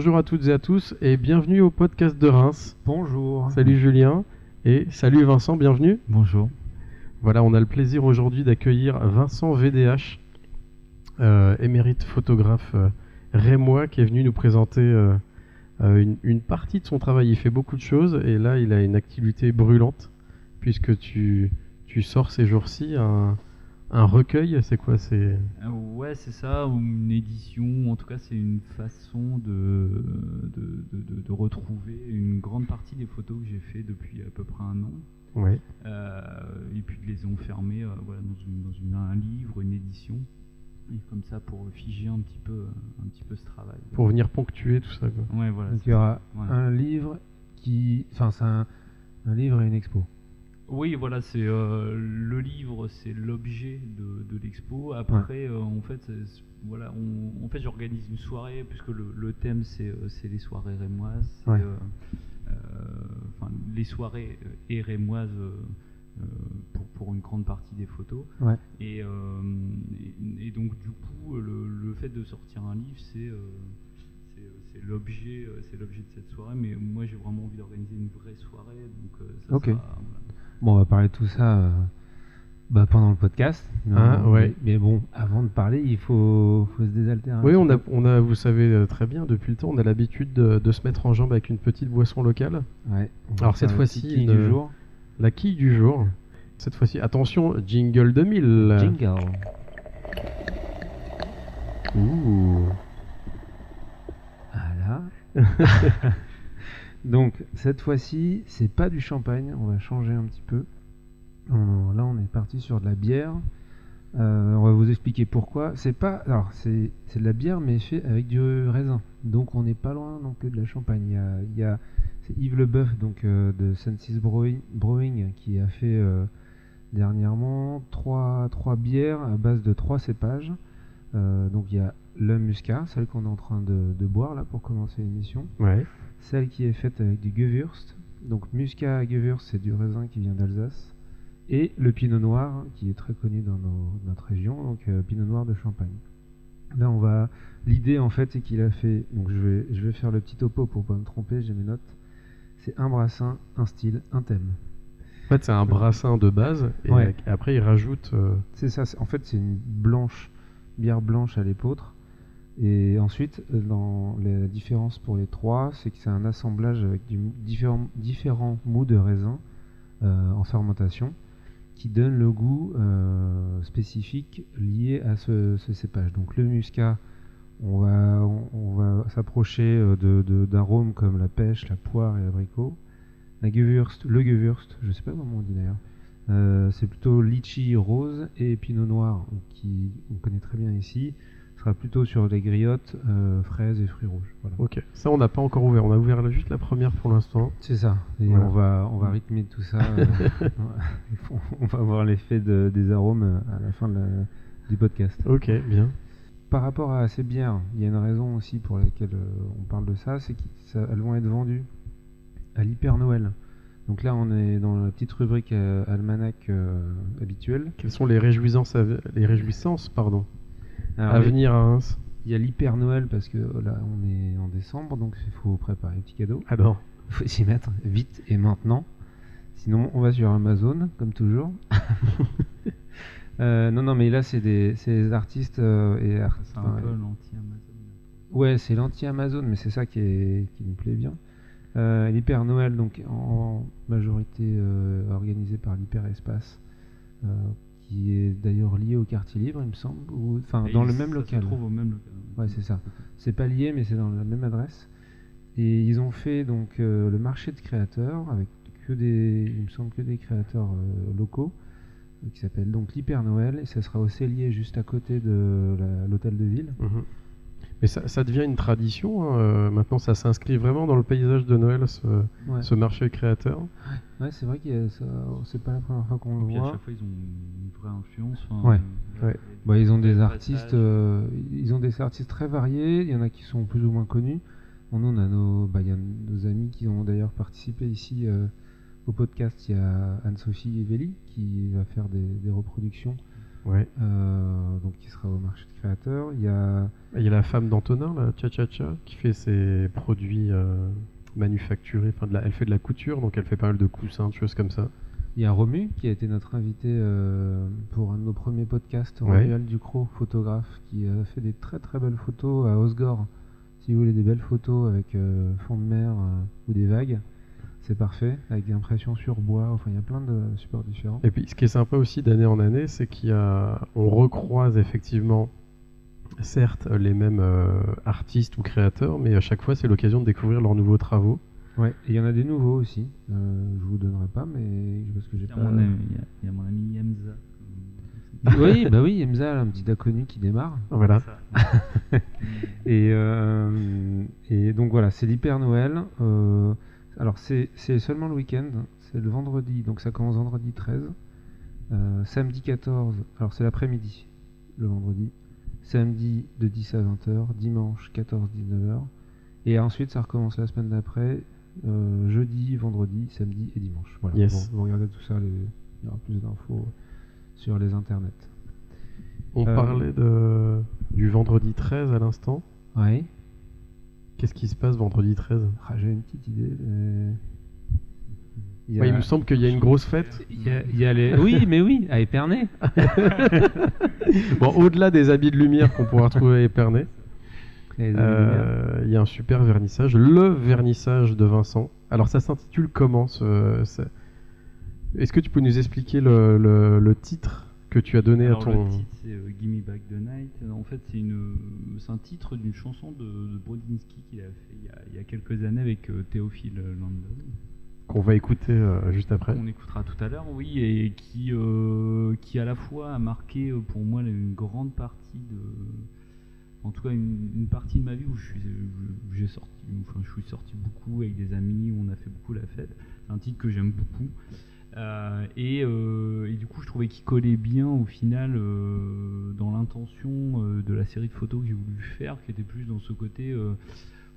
bonjour à toutes et à tous et bienvenue au podcast de Reims. Bonjour. Salut Julien et salut Vincent, bienvenue. Bonjour. Voilà, on a le plaisir aujourd'hui d'accueillir Vincent VDH, euh, émérite photographe euh, rémois, qui est venu nous présenter euh, une, une partie de son travail. Il fait beaucoup de choses et là, il a une activité brûlante puisque tu, tu sors ces jours-ci un, un recueil. C'est quoi C'est Euh, ouais, c'est ça, ou une édition, en tout cas, c'est une façon de, de, de- de- de retrouver une grande partie des photos que j'ai fait depuis à peu près un an. ouais. Euh, et puis de les enfermer euh, voilà, dans, une- dans une- un livre, une édition. Et comme ça, pour figer un petit peu, un petit peu ce travail. pour venir ponctuer tout ça. quoi. Ouais, voilà. Donc c'est il y aura ça. Voilà. un livre qui. Enfin, c'est un, un livre et une expo. Oui, voilà, c'est euh, le livre, c'est l'objet de, de l'expo. Après, euh, en fait, voilà, on- en fait, j'organise une soirée puisque le, le thème c'est euh, c'est les soirées rémoises, Ouais. euh, les soirées et rémoises pour, pour une grande partie des photos. Ouais. Et, et, et donc du coup, le, le fait de sortir un livre, c'est l'objet, c'est l'objet de cette soirée. Mais moi, j'ai vraiment envie d'organiser une vraie soirée, donc ça Ok. sera- voilà. Bon, on va parler de tout ça euh, bah, pendant le podcast. Mais, Ah, on- ouais. mais bon, avant de parler, il faut, faut se désaltérer. un Oui, on a, on a, vous savez euh, très bien, depuis le temps, on a l'habitude de, de se mettre en jambe avec une petite boisson locale. Ouais, Alors, cette fois-ci. La quille du jour. Cette fois-ci, attention, jingle 2000. Jingle. Ouh. Voilà. Donc, cette fois-ci, c'est pas du champagne, on va changer un petit peu. Là, on est parti sur de la bière. Euh, on va vous expliquer pourquoi. C'est pas, alors c'est de la bière, mais fait avec du raisin. Donc, on n'est pas loin non plus de la champagne. Il y a, c'est Yves Leboeuf, donc euh, de Sensis Brewing, qui a fait euh, dernièrement trois, trois bières à base de trois cépages. Donc, il y a le muscat, celle qu'on est en train de, de boire là pour commencer l'émission. Ouais. Celle qui est faite avec du Gewürzt. Donc Muscat Gewürzt, c'est du raisin qui vient d'Alsace. Et le Pinot Noir, qui est très connu dans nos- notre région, donc euh, Pinot Noir de Champagne. Là, on va. L'idée, en fait, c'est qu'il a fait. Donc, je vais, je vais faire le petit topo pour pas me tromper, j'ai mes notes. C'est un brassin, un style, un thème. En fait, c'est un brassin de base. Et Ouais. après, il rajoute. euh, C'est ça, en fait, c'est une blanche, bière blanche à l'épeautre. Et ensuite, euh, dans la différence pour les trois, c'est que c'est un assemblage avec différents, différents mous de raisin euh, en fermentation qui donne le goût euh, spécifique lié à ce, cépage. Donc le muscat, on va, s'approcher d'arômes comme la pêche, la poire et l'abricot. La le Gewürzt, je sais pas comment on dit d'ailleurs. C'est plutôt litchi rose et pinot noir qui on connaît très bien ici sera plutôt sur les griottes euh, fraises et fruits rouges voilà. Ok. Ça, on n'a pas encore ouvert. On a ouvert juste la première pour l'instant. c'est ça et Voilà. on va on va rythmer tout ça euh, on va voir l'effet de- des arômes euh, à la fin de la- du podcast Ok, bien. par rapport à ces bières il y a une raison aussi pour laquelle on parle de ça c'est qu'elles vont être vendues à l'hyper Noël donc là on est dans la petite rubrique euh, almanach habituelle Quelles sont les réjouissances, les réjouissances pardon, Alors, à venir à Reims Il y a l'hyper Noël parce que là on est en décembre donc il faut préparer les petits cadeaux. Alors, Il faut s'y mettre vite et maintenant. Sinon on va sur Amazon comme toujours. Euh, non non mais là c'est des, artistes euh, et art- C'est un enfin, peu l'anti-Amazon. Ouais c'est l'anti-Amazon mais c'est ça qui, est, qui me plaît bien. Euh, l'hyper Noël donc en majorité organisé par l'hyper Espace qui est d'ailleurs lié au quartier libre il me semble ou enfin dans le ça même se local. trouve au même local. Ouais, c'est ça. C'est pas lié, mais c'est dans la même adresse. Et ils ont fait donc euh, le marché de créateurs avec que des, il me semble que des créateurs euh, locaux, qui s'appelle donc l'Hyper Noël. Et ça sera au Cellier, juste à côté de l'hôtel de ville. mhm. Mais ça, ça devient une tradition. hein, euh, maintenant, ça s'inscrit vraiment dans le paysage de Noël, ce, Ouais, ce marché créateur. Ouais, c'est vrai que c'est pas la première fois qu'on le puis à voit. chaque fois, ils ont une vraie influence. enfin, Ouais, euh, ouais. Bah, ils ont des artistes, euh, ils ont des artistes très variés. Il y en a qui sont plus ou moins connus. Bon, nous, on a nos, bah, il y a nos amis qui ont d'ailleurs participé ici euh, au podcast. Il y a Anne-Sophie Evelli qui va faire des, des reproductions Ouais. euh, donc qui sera au marché de créateurs. Il y a Il y a la femme d'Antonin, là, Tcha Tcha Tcha, qui fait ses produits euh, manufacturés. Enfin, de la, elle fait de la couture, donc elle fait pas mal de coussins, de choses comme ça. Il y a Romu qui a été notre invité euh, pour un de nos premiers podcasts, Ouais. Romuald Ducrot, photographe, qui a fait des très très belles photos à Osgore. Si vous voulez des belles photos avec fond de mer ou des vagues, c'est parfait, avec des impressions sur bois, enfin il y a plein de supports différents. Et puis, ce qui est sympa aussi d'année en année, c'est qu'il y a, on recroise effectivement, certes, les mêmes euh, artistes ou créateurs, mais à chaque fois, c'est l'occasion de découvrir leurs nouveaux travaux. Ouais, et il y en a des nouveaux aussi, euh, je vous donnerai pas, mais parce que j'ai Il y, a pas... mon ami, il y a- il y a mon ami Yamza. oui, bah oui, Emza, un petit inconnu qui démarre. Voilà. Et, euh, et donc voilà, c'est l'hyper Noël. Euh, alors c'est seulement le week-end, c'est le vendredi, donc ça commence vendredi 13. Euh, samedi 14, alors c'est l'après-midi, le vendredi. Samedi de 10 à 20h, dimanche 14-19h. Et ensuite ça recommence la semaine d'après, euh, jeudi, vendredi, samedi et dimanche. Voilà. Yes. Bon, vous regardez tout ça, les- il y aura plus d'infos sur les internets. On Euh, parlait de, du vendredi 13 à l'instant. Ouais. Qu'est-ce qui se passe vendredi 13 Ah, J'ai une petite idée. mais- Il Ouais, me semble qu'il y a une grosse fête. Il y a, il y a les... Oui, mais oui, à Épernay. Bon, au-delà des habits de lumière qu'on pourra retrouver à Épernay, Il y a des lumières. euh, il y a un super vernissage, le vernissage de Vincent. Alors ça s'intitule comment ce- ce- Est-ce que tu peux nous expliquer le, le- le titre? Que tu as donné Alors, à ton... Le titre, c'est euh, Gimme Back the Night. En fait, c'est une, c'est un titre d'une chanson de, de Brodinski qu'il a fait il y a, il y a quelques années avec euh, Théophile Landon. qu'on va écouter euh, juste après qu'on écoutera tout à l'heure, oui, et qui, euh, qui à la fois a marqué pour moi une grande partie de, en tout cas une, une partie de ma vie où je suis, j'ai sorti, enfin je suis sorti beaucoup avec des amis, où on a fait beaucoup la fête. C'est un titre que j'aime beaucoup. Euh, et, euh, et du coup, je trouvais qu'il collait bien au final euh, dans l'intention de la série de photos que j'ai voulu faire, qui était plus dans ce côté.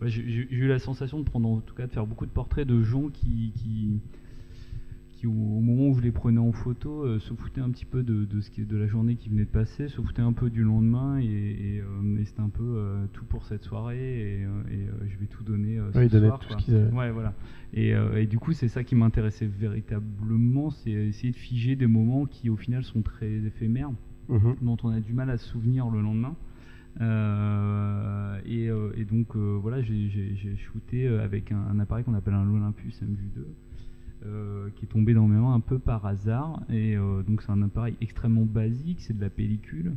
j'ai eu la sensation de prendre, en tout cas, de faire beaucoup de portraits de gens qui, qui, au, moment où je les prenais en photo, euh, se foutaient un petit peu de, de ce qui, de la journée qui venait de passer, se foutaient un peu du lendemain, et, et, euh, et c'était un peu euh, tout pour cette soirée, et, et, je vais tout donner Oui, ce soir. tout ce. Ouais, voilà. Et, du coup, c'est ça qui m'intéressait véritablement, c'est essayer de figer des moments qui, au final, sont très éphémères, Mhm. dont on a du mal à se souvenir le lendemain. Euh, et, euh, et donc, euh, voilà, j'ai- shooté avec un, un appareil qu'on appelle un Olympus MV2. Euh, qui est tombé dans mes mains un peu par hasard. Et euh, donc c'est un appareil extrêmement basique c'est de la pellicule.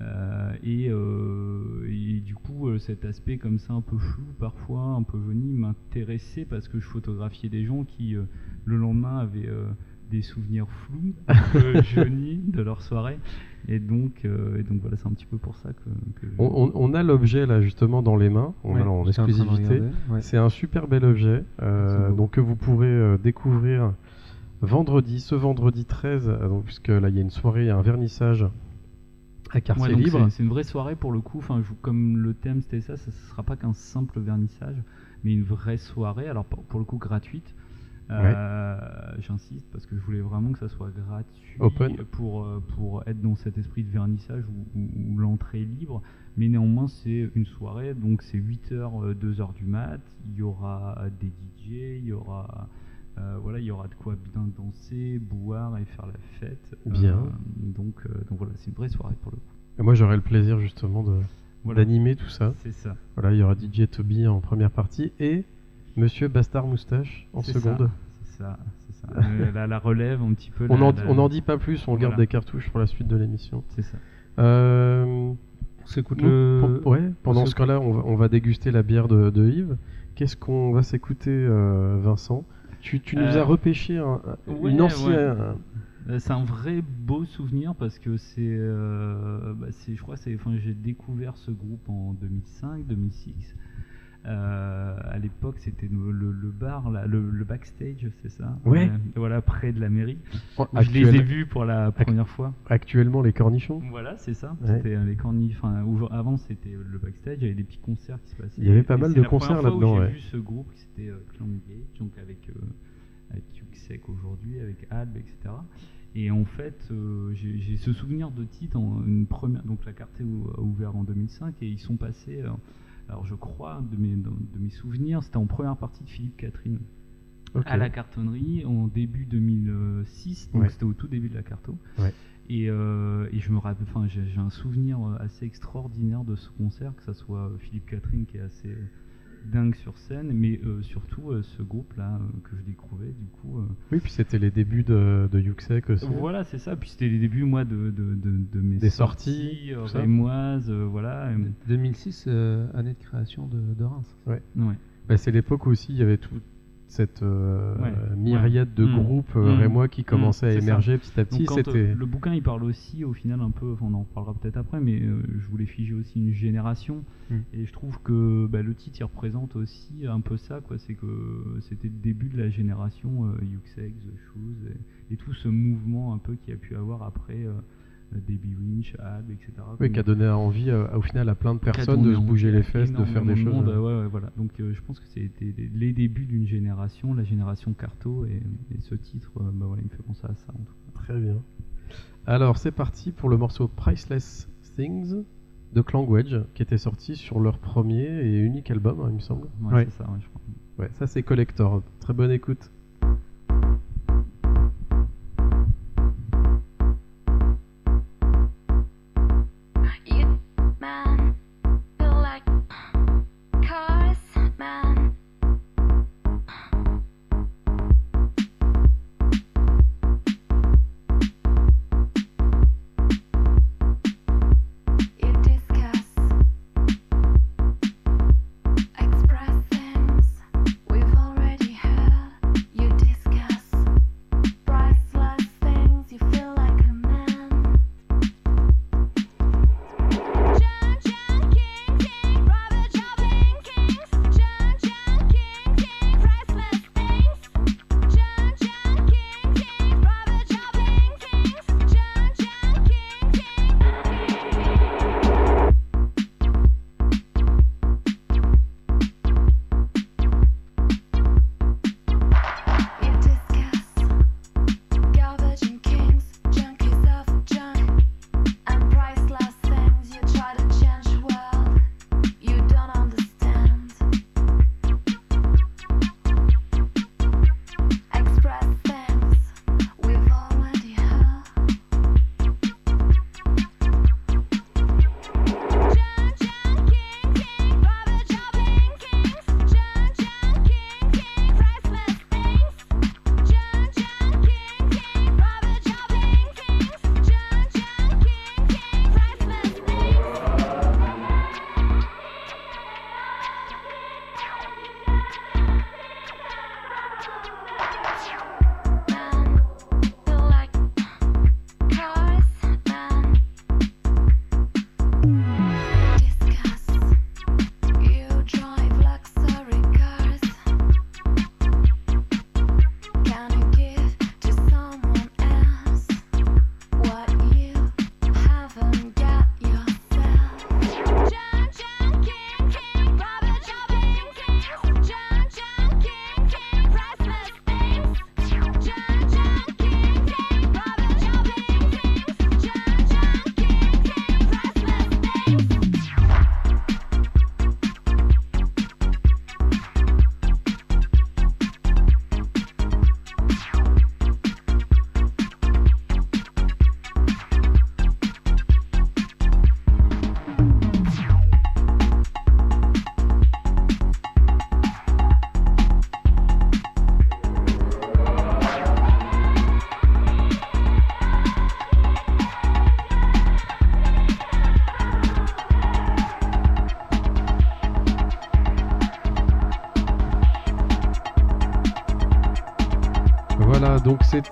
Euh, et, du coup, cet aspect comme ça un peu flou parfois, un peu jauni, m'intéressait parce que je photographiais des gens qui, le lendemain, avaient des souvenirs flous, de leur soirée. Et donc, euh, et donc voilà, c'est un petit peu pour ça que. que je- on, on- on a l'objet là justement dans les mains, on Ouais, a en exclusivité. ouais. C'est un super bel objet, euh, donc que vous pourrez euh, découvrir vendredi, ce vendredi 13, euh, donc, puisque là il y a une soirée, il y a un vernissage à quartier libre. c'est- une vraie soirée pour le coup. Enfin, je- comme le thème c'était ça, ça ne sera pas qu'un simple vernissage, mais une vraie soirée. Alors pour, pour le coup gratuite. Euh, J'insiste parce que je voulais vraiment que ça soit gratuit Open. pour euh, pour être dans cet esprit de vernissage où, où- où l'entrée est libre. Mais néanmoins c'est une soirée, donc c'est 8h, 2h du mat. Il y aura des DJ, il y aura euh, voilà, il y aura de quoi bien danser, boire et faire la fête. Bien. Euh, donc, euh, donc voilà, c'est une vraie soirée pour le coup. Et moi j'aurai le plaisir justement de Voilà. d'animer tout ça. C'est ça. Voilà, il y aura DJ Toby en première partie et Monsieur Bastard Moustache en seconde. C'est ça. c'est ça. Euh, la, la relève un petit peu. On la- n'en la- on en dit pas plus, on garde des cartouches pour la suite de l'émission. C'est ça. Euh, On s'écoute nous, le. ouais, pendant ce cas-là, on va, on va déguster la bière de, de Yves. Qu'est-ce qu'on va s'écouter, euh, Vincent? Tu, tu nous Euh, as repêché un- ouais, une ancienne. C'est un vrai beau souvenir parce que c'est, euh, bah, c'est- je crois, que c'est, enfin, j'ai découvert ce groupe en 2005, 2006. Euh, à l'époque, c'était le, le- le bar, là, le, le backstage, c'est ça Ouais. Euh, voilà, près de la mairie. Oh, je les ai vus pour la première fois. Actuellement, les cornichons. Voilà, c'est ça. Ouais. C'était euh, les avant, c'était le backstage. Il y avait des petits concerts qui se passaient. Il y avait pas Et mal de concerts là-dedans, J'ai ouais. vu ce groupe qui c'était euh, Clan Gate, donc avec euh, avec Yuxek aujourd'hui, avec Alb, etc. Et en fait, euh, j'ai ce souvenir de titre, en une première, donc la carte a ouvert en 2005 et ils sont passés, euh, alors je crois, de mes, de mes souvenirs, c'était en première partie de Philippe Catherine à la cartonnerie en début 2006, donc Ouais. c'était au tout début de la carto. Ouais. Et, euh, et je me rappelle, enfin j'ai un souvenir euh, assez extraordinaire de ce concert, que ça soit euh, Philippe Catherine qui est assez dingue sur scène, mais euh, surtout euh, ce groupe-là euh, que je découvrais du coup. euh, Oui, puis c'était les débuts de, de Yuxek aussi. voilà, c'est ça. Puis c'était les débuts, moi, de, de, de, de mes Des sorties, tout rémoises, euh, voilà. et- 2006, euh, année de création de, de Reims. ouais. Bah, c'est l'époque où aussi il y avait toute cette euh, Ouais. myriade de Ouais. groupes euh, Mmh. rémois qui commençaient à ça. émerger petit à petit. Quand euh, le bouquin il parle aussi au final un peu, on en reparlera peut-être après, mais euh, je voulais figer aussi une génération Mm. et je trouve que bah, le titre il représente aussi un peu ça, quoi. C'est que c'était le début de la génération Yuxek, The Shoes et, et tout ce mouvement un peu qu'il y a pu avoir après euh, Debbie Winch, Alb, etc. oui, qui a donné envie euh, au final à plein de personnes de se bouger les fesses, de faire des choses. de monde, euh, ouais, ouais, voilà. Donc euh, je pense que c'était les, débuts d'une génération, la génération Carto, et, et ce titre, euh, bah, voilà, il me fait penser à ça. En tout cas. Très bien. Alors c'est parti pour le morceau Priceless Things de Clangwedge qui était sorti sur leur premier et unique album, hein, il me semble. Ouais, Ouais. c'est ça, ouais, je crois. Ouais, ça c'est Collector. Très bonne écoute.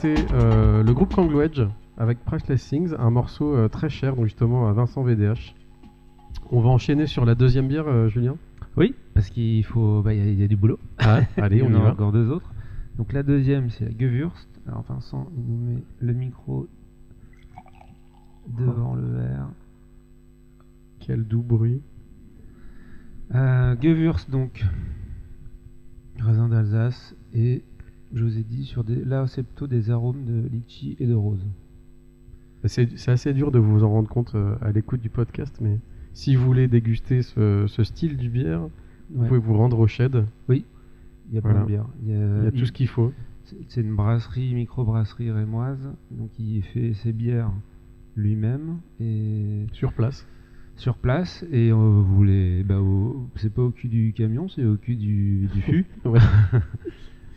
C'était euh, le groupe Clangwedge avec Priceless Things, un morceau euh, très cher, donc justement à Vincent VDH. On va enchaîner sur la deuxième bière, euh, Julien. Oui, parce qu'il faut, bah, y, a- il y a du boulot. Ah, allez, y on y en a va. encore deux autres. Donc la deuxième, c'est la Gewürzt. Alors Vincent, il nous met le micro devant le verre. Quel doux bruit. Euh, donc, raisin d'Alsace et je vous ai dit, sur des, là c'est plutôt des arômes de litchi et de rose. C'est c'est assez dur de vous en rendre compte euh, à l'écoute du podcast, mais si vous voulez déguster ce, ce style du bière, vous Ouais. pouvez vous rendre au shed. Il y a plein Voilà. de bières. Il y a, Il y a tout ce qu'il faut. c'est- une brasserie, micro-brasserie rémoise, donc il fait ses bières lui-même et Sur place. sur place et euh, vous les, bah, c'est pas au cul du camion, c'est au cul du, du fût.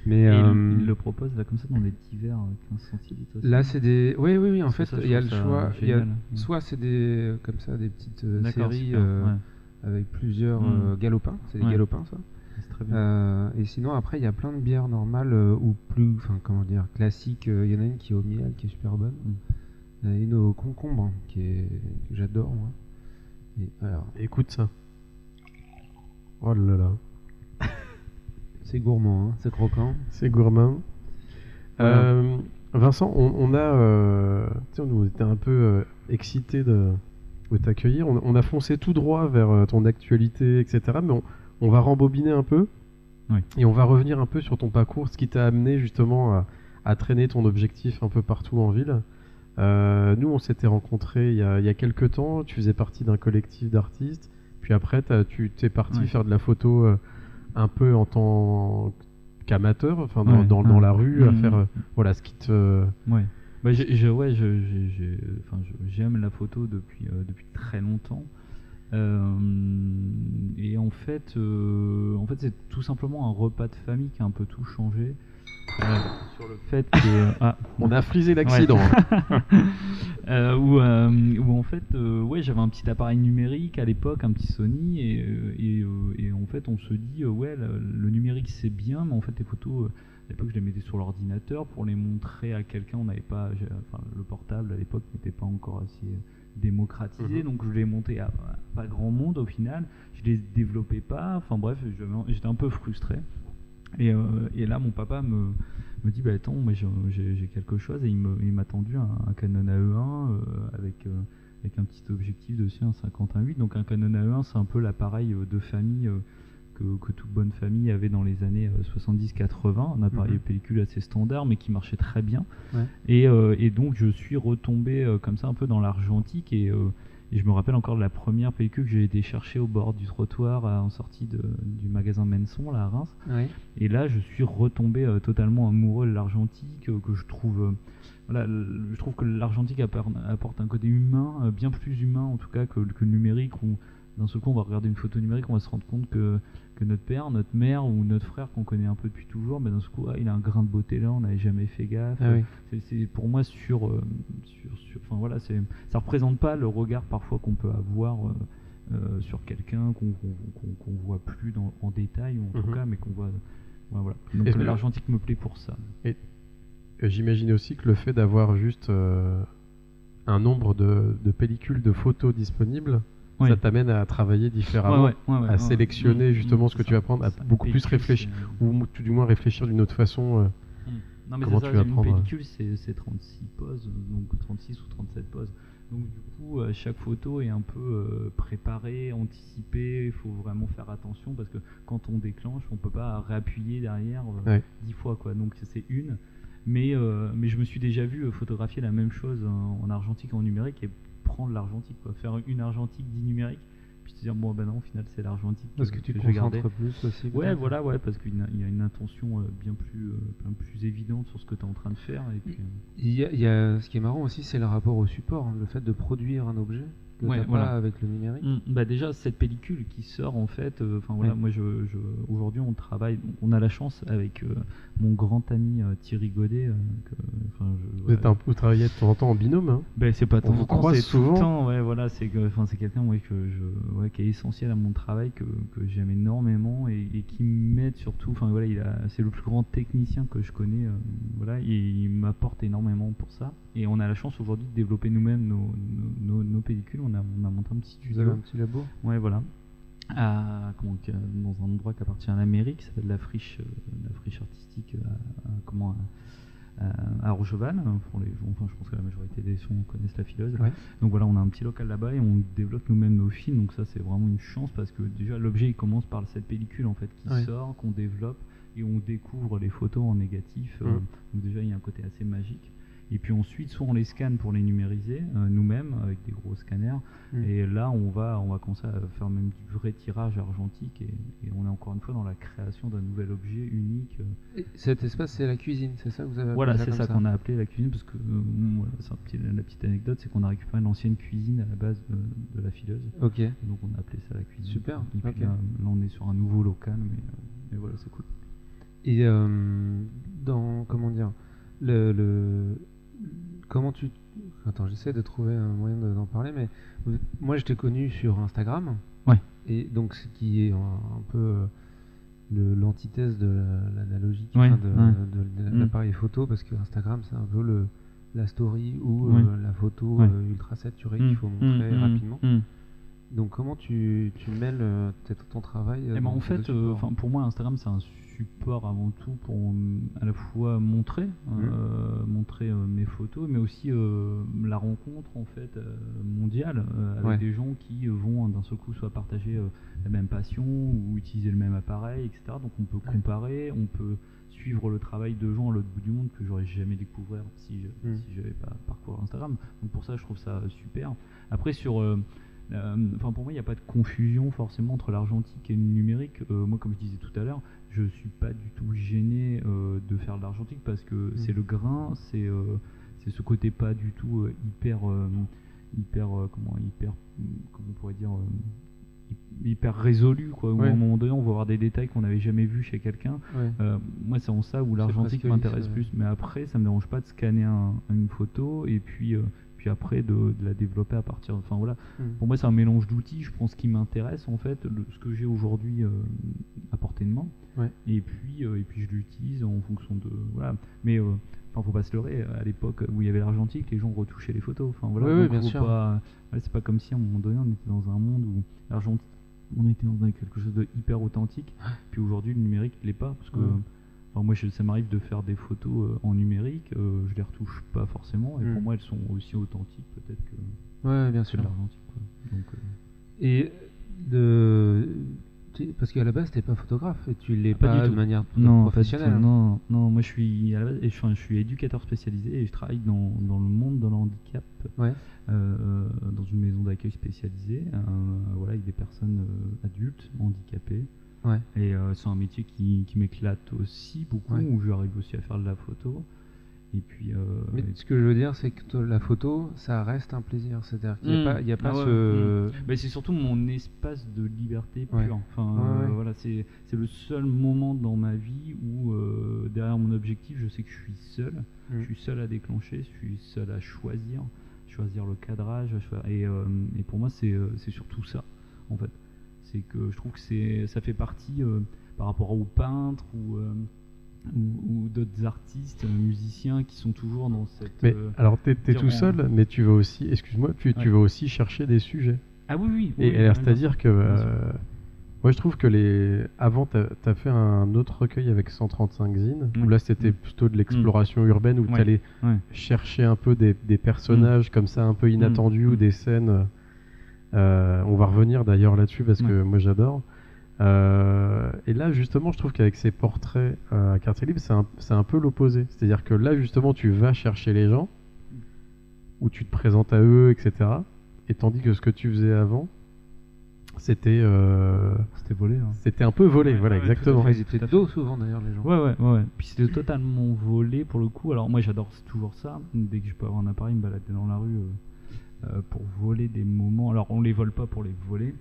Mais Et euh, il, le propose là comme ça dans des petits verres euh, 15 centilitres. aussi. là c'est des, oui oui oui, en fait il y a le choix, y a- soit c'est des comme ça des petites euh, séries super, euh, ouais, avec plusieurs Mm. euh, galopins, c'est des Ouais. galopins ça. c'est très bien. Euh, et sinon, après, il y a plein de bières normales euh, ou plus, enfin, comment dire, classiques. Euh, Il y en a une qui est au miel, qui est super bonne. Mm. Il y en a une au concombre, qui est, que j'adore, moi. Et alors, Écoute ça. Oh là là. c'est gourmand, hein, c'est croquant. C'est gourmand. Voilà. Euh, Vincent, on, on a, euh, tu sais, on était un peu euh, excités de, de t'accueillir. On, on a foncé tout droit vers euh, ton actualité, etc. Mais on, on va rembobiner un peu Oui. et on va revenir un peu sur ton parcours, ce qui t'a amené justement à, à traîner ton objectif un peu partout en ville. Euh, nous, on s'était rencontrés il y, a, il y a quelques temps. Tu faisais partie d'un collectif d'artistes. Puis après, tu t'es parti faire de la photo euh, un peu en tant qu'amateur, enfin dans, Ouais, dans, ouais. la rue, à Mhm. faire euh, voilà ce qui te. Ouais. Bah, j'ai- je, ouais, je- je- j'aime la photo depuis, euh, depuis très longtemps. Euh, et en fait, euh, en fait c'est tout simplement un repas de famille qui a un peu tout changé. Euh, sur le fait que. ah, On a frisé l'accident. Euh, où, euh, où en fait, euh, ouais, j'avais un petit appareil numérique à l'époque, un petit Sony, et, euh, et, euh, et en fait, on se dit, euh, ouais, le, le numérique c'est bien, mais en fait, les photos, euh, à l'époque, je les mettais sur l'ordinateur pour les montrer à quelqu'un. On n'avait pas, enfin, le portable à l'époque n'était pas encore assez euh, démocratisé, Mhm. donc je les montais à, à pas grand monde au final. Je les développais pas. Enfin bref, j'étais un peu frustré. Et, euh, et là, mon papa me, me dit bah attends, moi j'ai- quelque chose et il m'a tendu un, un Canon AE1 euh, avec euh, avec un petit objectif dessus, un 51.8. Donc un Canon AE1, c'est un peu l'appareil de famille que, que toute bonne famille avait dans les années euh, 70-80, un appareil Mhm. pellicule assez standard mais qui marchait très bien. Ouais. Et, et donc je suis retombé comme ça un peu dans l'argentique et, et je me rappelle encore de la première pellicule que j'ai été chercher au bord du trottoir euh, en sortie de- du magasin Menson là à Reims. Et là, je suis retombé euh, totalement amoureux de l'argentique, euh, que je trouve, euh, voilà, l- je trouve que l'argentique apporte un côté humain, bien plus humain en tout cas que, que le numérique, où d'un seul coup on va regarder une photo numérique, on va se rendre compte que, que notre père, notre mère ou notre frère qu'on connaît un peu depuis toujours, ben, d'un seul coup, ah, il a un grain de beauté là, on n'avait jamais fait gaffe. Ah oui. C'est- pour moi sur, euh, sur, sur- enfin voilà, c'est, ça représente pas le regard parfois qu'on peut avoir euh, euh, sur quelqu'un qu'on qu'on- qu'on- qu'on voit plus dans, en détail ou en tout Mhm. cas, mais qu'on voit. ouais, voilà. Donc Et l'argentique me plaît pour ça. Euh, J'imagine aussi que le fait d'avoir juste euh, un nombre de, de pellicules de photos disponibles, Ça t'amène à travailler différemment, Ouais, ouais, ouais, ouais, à sélectionner Mm, justement mm, ce que tu vas ça, prendre, à ça. beaucoup plus réfléchir, ou tout du moins réfléchir d'une autre façon. euh, Mm. Non mais Comment c'est tu ça, vas une pellicule c'est c'est 36 poses, donc 36 ou 37 poses. Donc du coup, euh, chaque photo est un peu euh, préparée, anticipée, il faut vraiment faire attention parce que quand on déclenche, on peut pas réappuyer derrière euh. 10 fois quoi. Donc c'est une. Mais, euh, mais je me suis déjà vu photographier la même chose en, en argentique et en numérique et prendre l'argentique quoi. Faire une argentique, 10 numériques, puis te dire bon ben non au final c'est l'argentique Parce que tu te concentres plus aussi. Ouais, voilà, ouais, parce qu'il y a- une intention euh, bien plus, euh, bien plus évidente sur ce que tu es en train de faire. Et puis, Il y a, il y a- ce qui est marrant aussi, c'est le rapport au support, hein, le fait de produire un objet que Ouais, t'as voilà. pas avec le numérique. Mm, bah déjà cette pellicule qui sort en fait, euh, enfin voilà, Ouais. moi je, je- aujourd'hui on travaille, on a la chance avec euh, mon grand ami euh, Thierry Godet, euh, que, enfin je- Vous, êtes un, vous travaillez de temps en temps en binôme. hein. Ben, c'est pas On tant vous en temps, croise c'est tout le souvent. temps, ouais, voilà, c'est que, enfin, c'est quelqu'un, ouais, que je, ouais, qui est essentiel à mon travail, que, que j'aime énormément et, et qui m'aide surtout. Enfin, voilà, il a, c'est le plus grand technicien que je connais, euh, voilà, et il m'apporte énormément pour ça. Et on a la chance aujourd'hui de développer nous-mêmes nos, nos, nos- nos pellicules. On a, on a monté un petit Vous avez studio. un petit labo Ouais, voilà. À, comment, que- dans un endroit qui appartient à la mairie, qui s'appelle la friche, euh, la friche artistique à, à- comment, à, Rocheval. Pour les gens, enfin, je pense que la majorité des sons connaissent la fileuse. Ouais. Donc voilà, on a un petit local là-bas et on développe nous-mêmes nos films. Donc ça, c'est vraiment une chance parce que déjà, l'objet, il commence par cette pellicule en fait qui Ouais. sort, qu'on développe. et on découvre les photos en négatif. euh, Mm. donc déjà, il y a un côté assez magique. Et puis ensuite, soit on les scanne pour les numériser euh, nous-mêmes avec des gros scanners. Mm. Et là, on va, on va commencer à faire même du vrai tirage argentique. Et, et on est encore une fois dans la création d'un nouvel objet unique. euh, Et cet espace, c'est la cuisine, c'est ça que vous avez appelé voilà, c'est ça qu'on a appelé la cuisine parce que euh, voilà, petit- la petite anecdote, c'est qu'on a récupéré l'ancienne cuisine à la base de, de la fileuse. Ok. Et donc on a appelé ça la cuisine. Super, Et puis là, là, on est sur un nouveau local, mais, euh, mais voilà, c'est cool. Et euh, dans comment dire le, le comment tu attends j'essaie de trouver un moyen de- d'en parler mais moi je t'ai connu sur Instagram Ouais. et donc ce qui est un, un peu euh, l'antithèse de la- l'analogique Ouais, enfin, de, ouais. de- de Mm. l'appareil photo parce que Instagram c'est un peu le la story ou Ouais. euh, la photo euh, ultra saturée qu'il faut montrer Mm, mm, rapidement mm. donc comment tu, tu mêles peut-être ton travail Eh ben, en fait, pour moi, Instagram, c'est un support avant tout pour euh, à la fois montrer, euh, montrer euh, mes photos, mais aussi euh, la rencontre en fait mondiale avec Ouais. des gens qui vont d'un seul coup soit partager la même passion ou utiliser le même appareil, etc. Donc on peut comparer, on peut suivre le travail de gens à l'autre bout du monde que j'aurais jamais découvert si je Mm. si j'avais pas parcouru Instagram. Donc pour ça, je trouve ça super. Après sur euh, euh, Enfin, pour moi, il n'y a pas de confusion forcément entre l'argentique et le numérique. Euh, moi, comme je disais tout à l'heure, je suis pas du tout gêné euh, de faire de l'argentique parce que c'est le grain, c'est euh, c'est ce côté pas du tout euh, hyper hyper comment hyper comment on pourrait dire hy- hyper résolu quoi. Où Ouais. à un moment donné, on va voir des détails qu'on n'avait jamais vus chez quelqu'un. Ouais. Moi, c'est en ça où l'argentique m'intéresse plus. Mais après, ça me dérange pas de scanner un- une photo et puis, puis après de, de la développer à partir. Enfin voilà. Mm. Pour moi, c'est un mélange d'outils. Je prends ce qui m'intéresse en fait, le- ce que j'ai aujourd'hui euh, à portée de main. Ouais. Et puis, euh, et puis je l'utilise en fonction de voilà. Mais euh, enfin, faut pas se leurrer. À l'époque où il y avait l'argentique, les gens retouchaient les photos. Enfin voilà. Oui, oui, bien sûr. pas- ouais, c'est pas comme si à un moment donné on était dans un monde où l'argentique on était dans quelque chose de hyper authentique. Puis aujourd'hui, le numérique ne l'est pas. Parce que moi, je- ça m'arrive de faire des photos euh, en numérique. euh, je les retouche pas forcément. Et Mm. pour moi, elles sont aussi authentiques peut-être que ouais bien sûr l'argentique. Donc, euh, Et de... Parce qu'à la base, t'es pas photographe et tu l'es Pas pas, du de tout. manière non, professionnelle. Non, non, moi je suis, à la base, et je, enfin, je suis éducateur spécialisé et je travaille dans, dans le monde de l'handicap, Ouais. euh, dans une maison d'accueil spécialisée, euh, voilà, avec des personnes euh, adultes handicapées. Ouais. Et euh, c'est un métier qui, qui m'éclate aussi beaucoup, Ouais. où j'arrive aussi à faire de la photo. Et puis, euh, Mais ce que je veux dire, c'est que la photo, ça reste un plaisir. C'est-à-dire qu'il n'y a Mm. pas, il y a pas Ah ouais, ce. Mais c'est surtout mon espace de liberté Ouais. pure. Enfin, Ouais, euh, voilà, c'est c'est le seul moment dans ma vie où euh, derrière mon objectif, je sais que je suis seul. Mm. Je suis seul à déclencher, je suis seul à choisir, choisir le cadrage. Et, et pour moi, c'est c'est surtout ça, en fait. C'est que je trouve que c'est ça fait partie par rapport aux peintres ou ou, ou d'autres artistes, musiciens qui sont toujours dans cette. Mais euh, alors, t'es t'es dire, tout seul, mais tu vas aussi, excuse-moi, tu, tu vas aussi chercher des sujets. Ah oui, oui. oui, Et oui, alors, bien c'est-à-dire que euh, moi, je trouve que les avant, t'as as fait un autre recueil avec 135 zines, où Mm. là, c'était Mm. plutôt de l'exploration urbaine, où Ouais. tu allais Ouais. chercher un peu des, des personnages comme ça, un peu inattendus, ou Mm. des scènes. euh, on va revenir d'ailleurs là-dessus parce que moi, j'adore. Euh, et là, justement, je trouve qu'avec ces portraits euh, à quartier libre, c'est un, peu l'opposé. C'est-à-dire que là, justement, tu vas chercher les gens, où tu te présentes à eux, etc. Et tandis que ce que tu faisais avant, c'était euh, C'était volé. hein. c'était un peu volé, Ouais, voilà, ouais, exactement. Ils étaient dos souvent d'ailleurs, les gens. Ouais, ouais, ouais. ouais. Puis c'était totalement volé pour le coup. Alors moi j'adore toujours ça. Dès que je peux avoir un appareil, me balader dans la rue euh, euh, pour voler des moments. Alors on les vole pas pour les voler.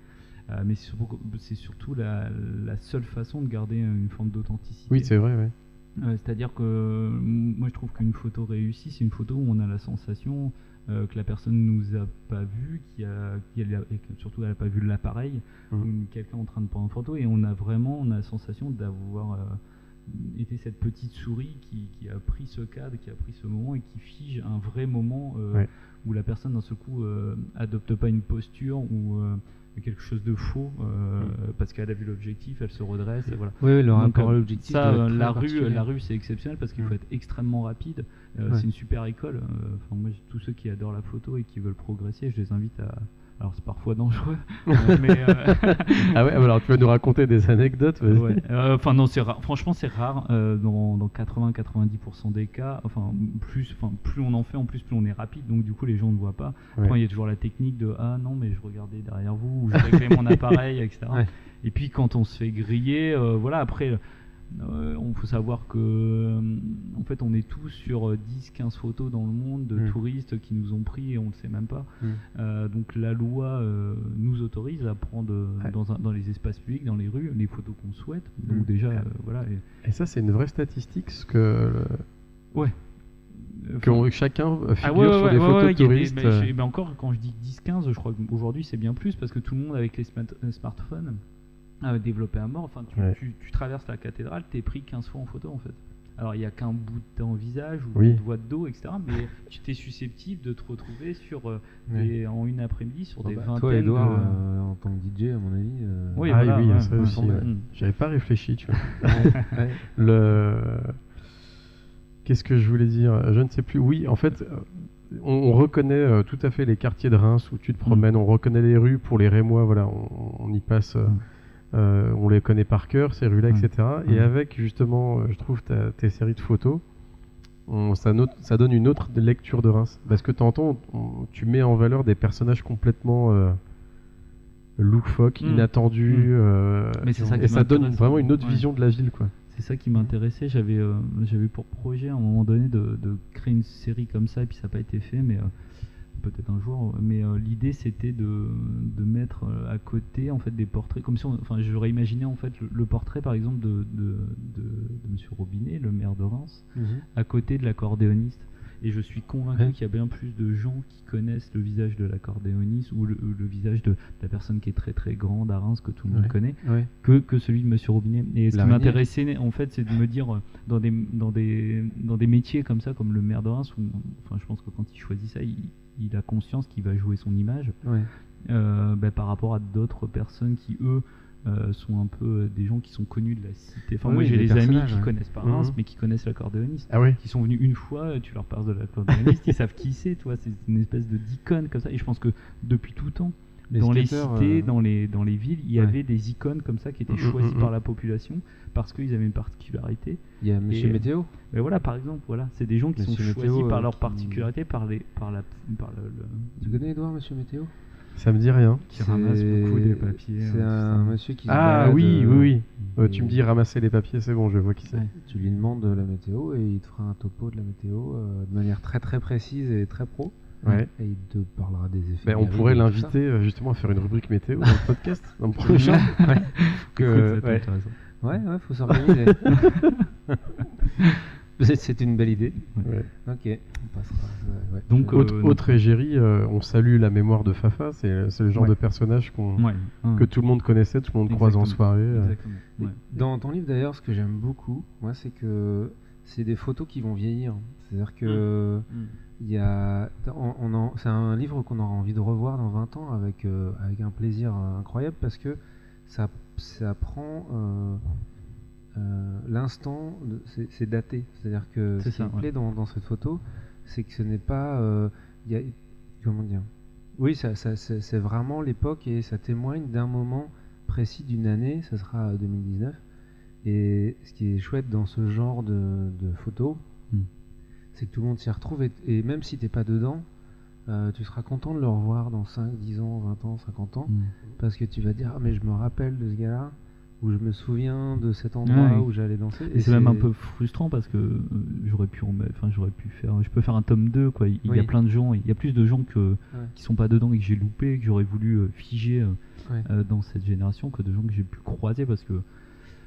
Euh, mais c'est surtout, la, la seule façon de garder une forme d'authenticité. Oui, c'est vrai, ouais. Euh, C'est-à-dire que euh, moi je trouve qu'une photo réussie, c'est une photo où on a la sensation euh, que la personne nous a pas vu, qui a, qui a- et que surtout elle n'a pas vu l'appareil, Mhm. ou quelqu'un en train de prendre une photo, et on a vraiment on a la sensation d'avoir été cette petite souris qui, qui a pris ce cadre, qui a pris ce moment et qui fige un vrai moment euh, Ouais. où la personne d'un seul coup euh, adopte pas une posture ou euh, quelque chose de faux euh, parce qu'elle a vu l'objectif, elle se redresse et voilà. Oui, le Donc, rapport à euh, l'objectif. Ça, euh, la rue, la rue, c'est exceptionnel parce qu'il faut Mm. être extrêmement rapide. Euh, Ouais. C'est une super école. Enfin, moi, tous ceux qui adorent la photo et qui veulent progresser, je les invite à. Alors, c'est parfois dangereux, mais. euh, Ah ouais, alors tu vas nous raconter des anecdotes. Ouais. Euh, Enfin non, c'est rare. Franchement, c'est rare euh, dans, dans 80-90% des cas. Enfin plus, enfin plus on en fait, en plus plus on est rapide. Donc du coup, les gens ne voient pas. Après, il y a toujours la technique de ah non, mais je regardais derrière vous ou je réglais mon appareil, etc. Ouais. Et puis quand on se fait griller, voilà. Après, euh, on faut savoir que euh, en fait, on est tous sur 10-15 photos dans le monde de Mm. touristes qui nous ont pris et on ne sait même pas. Mm. Euh, donc la loi euh, nous autorise à prendre euh, Ouais. dans, un- dans les espaces publics, dans les rues, les photos qu'on souhaite. Donc Mm. déjà, euh, voilà. et- Et ça, c'est une vraie statistique, ce que, ouais. que on- chacun figure Ah ouais, ouais, sur des photos a des- touristes. mais euh, mais encore, quand je dis 10-15, je crois qu'aujourd'hui c'est bien plus parce que tout le monde avec les smart- euh, développé à mort. Enfin, tu, Ouais. tu- tu traverses la cathédrale, t'es pris 15 fois en photo en fait. Alors il n'y a qu'un bout de ton visage ou Oui. une voix de dos, etc. Mais tu t'es susceptible de te retrouver sur euh, des- en une après-midi sur Bon, des bah, vingtaines toi, Edouard, de... euh, en tant que DJ, à mon avis. euh, Oui, Ah voilà, oui, ouais, ça ouais, aussi, ouais. ouais. Mm. J'avais pas réfléchi, tu vois. Le... Qu'est-ce que je voulais dire? Je ne sais plus. Oui, en fait, euh, on, on reconnaît euh, tout à fait les quartiers de Reims où tu te promènes, on reconnaît les rues pour les Rémois, voilà, on, on y passe, euh, Mm. Euh, on les connaît par cœur, ces rues-là, Mm. etc. Et Mm. avec justement, euh, je trouve, ta- tes séries de photos, on- ça, note- ça donne une autre lecture de Reims. Parce que t'entends, on- tu mets en valeur des personnages complètement euh, loufoques, Mm. inattendus, Mm. euh, Mais c'est ça et qui ça donne m'intéresse. vraiment une autre Ouais. vision de la ville, quoi. C'est ça qui m'intéressait. J'avais euh, j'avais pour projet à un moment donné de, de créer une série comme ça, et puis ça n'a pas été fait, mais euh, peut-être un jour. Mais euh, l'idée c'était de, de mettre euh, à côté en fait des portraits, comme si on, enfin j'aurais imaginé en fait le, le portrait par exemple de, de, de, de Monsieur Robinet, le maire de Reims, Mhm. à côté de l'accordéoniste. Et je suis convaincu Ouais. qu'il y a bien plus de gens qui connaissent le visage de l'accordéoniste ou le, le visage de la personne qui est très très grande à Reims que tout le monde Ouais. connaît Ouais. que, que celui de Monsieur Robinet. Et ce qui m'intéressait, en fait, c'est de me dire, euh, dans des, dans, des, dans des métiers comme ça, comme le maire de Reims, où, enfin, je pense que quand il choisit ça, il, il a conscience qu'il va jouer son image Ouais. euh, bah, par rapport à d'autres personnes qui, eux, euh, sont un peu euh, des gens qui sont connus de la cité. Enfin, Oui, moi, j'ai des amis qui ouais. connaissent pas Reims, Mhm. mais qui connaissent l'accordéoniste. Ah oui Qui sont venus une fois, tu leur parles de l'accordéoniste, ils savent qui c'est, tu vois, c'est une espèce de d'icône comme ça. Et je pense que depuis tout temps, Les dans les cités, euh, dans, les, dans les villes, il y Ouais. avait des icônes comme ça qui étaient Mm, choisies mm, par mm. la population parce qu'ils avaient une particularité. Il y a Monsieur Et- Météo. Mais voilà, par exemple, voilà, c'est des gens qui Monsieur sont Météo, choisis par euh, leur qui- particularité, par, les, par, la, par le, le- Tu connais Edouard, Monsieur Météo? Ça me dit rien. qui ramasse beaucoup de papiers. C'est euh, un ça. monsieur qui. Ah oui, euh, oui, oui. Euh, tu me dis ramasser les papiers, c'est bon, je vois qui c'est. Ouais. Tu lui demandes la météo et il te fera un topo de la météo euh, de manière très très précise et très pro. Ouais. Et il te parlera des effets. Ben, on pourrait l'inviter euh, justement à faire une rubrique météo dans le podcast, dans le prochain. Ouais. Que- Écoute, c'est ouais. intéressant. Ouais, ouais, faut s'organiser. C'est- C'est une belle idée. Ouais. Ok, on passera. ouais, ouais. Donc, Je- euh, Autre, donc- autre égérie, euh, on salue la mémoire de Fafa, c'est le genre Ouais. de personnage que tout le monde connaissait, tout le monde croise en Exactement. soirée. Exactement. ouais. Dans ton livre d'ailleurs, ce que j'aime beaucoup, moi, c'est que c'est des photos qui vont vieillir. C'est-à-dire que Mm. il y a, on, on en- c'est un livre qu'on aura envie de revoir dans 20 ans avec, euh, avec un plaisir euh, incroyable parce que ça, ça prend euh, euh, l'instant, de- c'est c'est daté. C'est-à-dire que ce C'est qui ça, me ouais. plaît dans, dans cette photo, c'est que ce n'est pas, il y a, comment dire, oui, ça, ça- c'est c'est vraiment l'époque et ça témoigne d'un moment précis d'une année, ça sera euh, 2019. Et ce qui est chouette dans ce genre de, de photos, Mm. c'est que tout le monde s'y retrouve et, et même si t'es pas dedans, euh, tu seras content de le revoir dans 5, 10 ans, 20 ans, 50 ans, Mm. parce que tu vas dire, ah mais je me rappelle de ce gars-là, ou je me souviens de cet endroit Ouais. où j'allais danser. Et c'est même un peu frustrant parce que euh, j'aurais pu enfin j'aurais pu faire je peux faire un tome 2 quoi il y a plein de gens il y a plus de gens que Ouais. qui sont pas dedans et que j'ai loupé que j'aurais voulu euh, figer Ouais. euh, dans cette génération que de gens que j'ai pu croiser parce que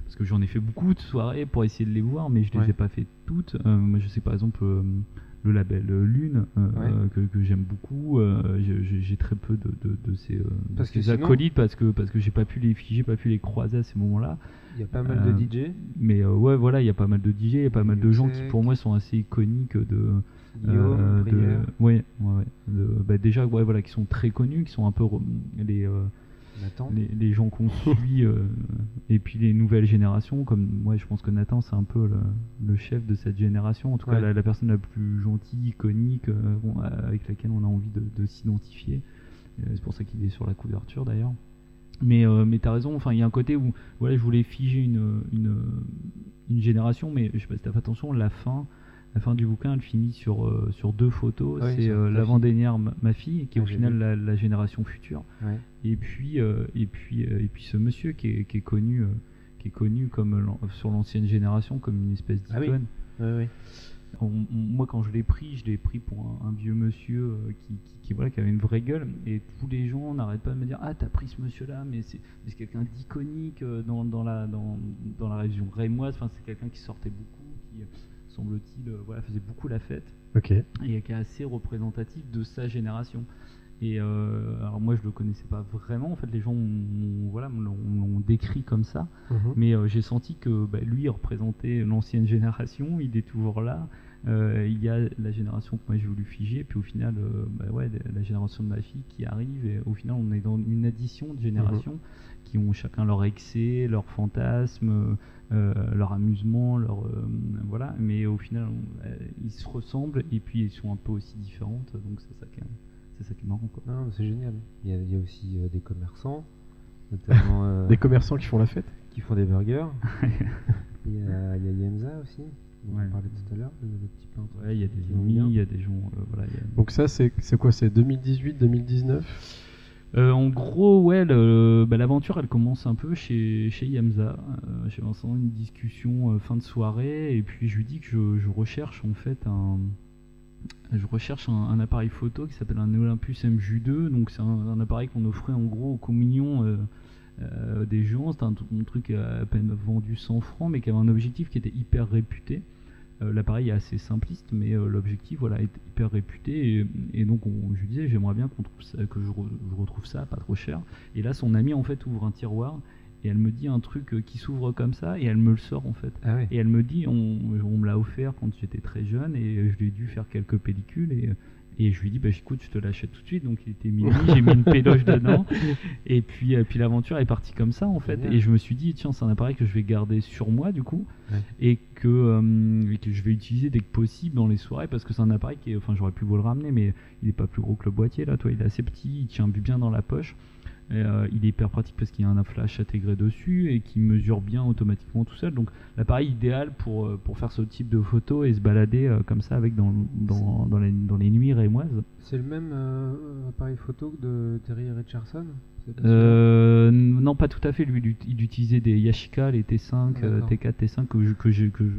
parce que j'en ai fait beaucoup de soirées pour essayer de les voir mais je les Ouais. ai pas fait toutes Euh, moi je sais par exemple euh, le label euh, Lune Ouais. que, que j'aime beaucoup j'ai très peu de, de, de ces, de Parce que ces sinon- acolytes parce que parce que j'ai pas pu les figer pas pu les croiser à ces moments là Il y a pas mal de DJ, mais ouais, voilà, il y a pas mal de DJ, il y a pas mal de gens qui pour moi sont assez iconiques de. Brière. de ouais. De- bah, déjà, ouais, voilà, qui sont très connus, qui sont un peu les. Les, les gens qu'on suit euh, et puis les nouvelles générations comme moi je pense que Nathan c'est un peu le, le chef de cette génération en tout cas la, la personne la plus gentille iconique euh, bon, avec laquelle on a envie de, de s'identifier. Euh, c'est pour ça qu'il est sur la couverture d'ailleurs. Mais euh, mais t'as raison enfin il y a un côté où voilà je voulais figer une une, une génération mais je sais pas si t'as fait attention la fin la fin du bouquin elle finit sur euh, sur deux photos Oui, c'est euh, l'avant-dernière ma, ma fille qui est Ah, au final la, la génération future Ouais. et puis euh, et puis et puis ce monsieur qui est, qui est connu qui est connu comme sur l'ancienne génération comme une espèce Ah oui. d'icône on- on- moi, quand je l'ai pris, je l'ai pris pour un, un vieux monsieur qui, qui, qui, voilà, qui avait une vraie gueule. Et tous les gens n'arrêtent pas de me dire Ah, t'as pris ce monsieur-là, mais c'est quelqu'un d'iconique dans, dans, la, dans, dans la région rémoise. Enfin, c'est quelqu'un qui sortait beaucoup, qui, semble-t-il, euh, voilà, faisait beaucoup la fête. Et qui est assez représentatif de sa génération. Et euh, alors moi je le connaissais pas vraiment, en fait les gens m'ont- voilà, l'ont décrit comme ça, Mhm. mais euh, j'ai senti que bah, lui il représentait l'ancienne génération, il est toujours là. Euh, il y a la génération que moi j'ai voulu figer, puis au final, bah ouais, la génération de ma fille qui arrive, et au final on est dans une addition de générations qui ont chacun leur excès, leurs fantasmes, leur amusement, leur euh, voilà. Mais au final, on- euh, ils se ressemblent et puis ils sont un peu aussi différentes, donc c'est ça qui est, c'est ça qui est marrant quoi. Non, c'est génial. Il y a, il y a aussi euh, des commerçants, notamment euh, Des commerçants qui font la fête qui font des burgers. il, y a, il y a Yemza aussi, dont Ouais. on parlait tout à l'heure, le, le petit peintre. Ouais, il y a des bien. il y a des gens, euh, voilà. il y a- Donc ça, c'est c'est quoi C'est 2018, 2019 Euh, en gros, ouais, bah, l'aventure elle commence un peu chez, chez Yamza. Euh, chez une discussion euh, fin de soirée, et puis je lui dis que je, recherche en fait un. Je recherche un, appareil photo qui s'appelle un Olympus MJ2, donc c'est un, appareil qu'on offrait en gros aux communions euh, des gens. C'était un, un truc à peine vendu 100 francs, mais qui avait un objectif qui était hyper réputé. Euh, L'appareil est assez simpliste, mais euh, l'objectif voilà, est hyper réputé. Et, et donc, on- je lui disais, j'aimerais bien qu'on trouve ça, que je, re- je retrouve ça pas trop cher. Et là, son ami en fait ouvre un tiroir et elle me dit un truc euh, qui s'ouvre comme ça et elle me le sort en fait. Ah ouais. Et elle me dit, on, on me l'a offert quand j'étais très jeune et je lui ai dû faire quelques pellicules et, et je lui dit, bah écoute, je te l'achète tout de suite. Donc il était minuit, j'ai mis une péloche dedans et puis, euh, puis l'aventure est partie comme ça en fait. Et je me suis dit, tiens, c'est un appareil que je vais garder sur moi du coup Ouais. et que, euh, et que je vais utiliser dès que possible dans les soirées parce que c'est un appareil qui est, enfin j'aurais pu vous le ramener mais il est pas plus gros que le boîtier là, toi il est assez petit, il tient bien dans la poche. Et, euh, il est hyper pratique parce qu'il y a un flash intégré dessus et qui mesure bien automatiquement tout seul. Donc l'appareil idéal pour, euh, pour faire ce type de photos et se balader euh, comme ça avec dans, dans, dans, les, dans les nuits rémoises. C'est le même euh, appareil photo que de Terry Richardson? Euh, non, pas tout à fait. Lui, il, ut- il utilisait des Yashica, les T5, euh, D'accord. T4, T5 que je, que je, que je-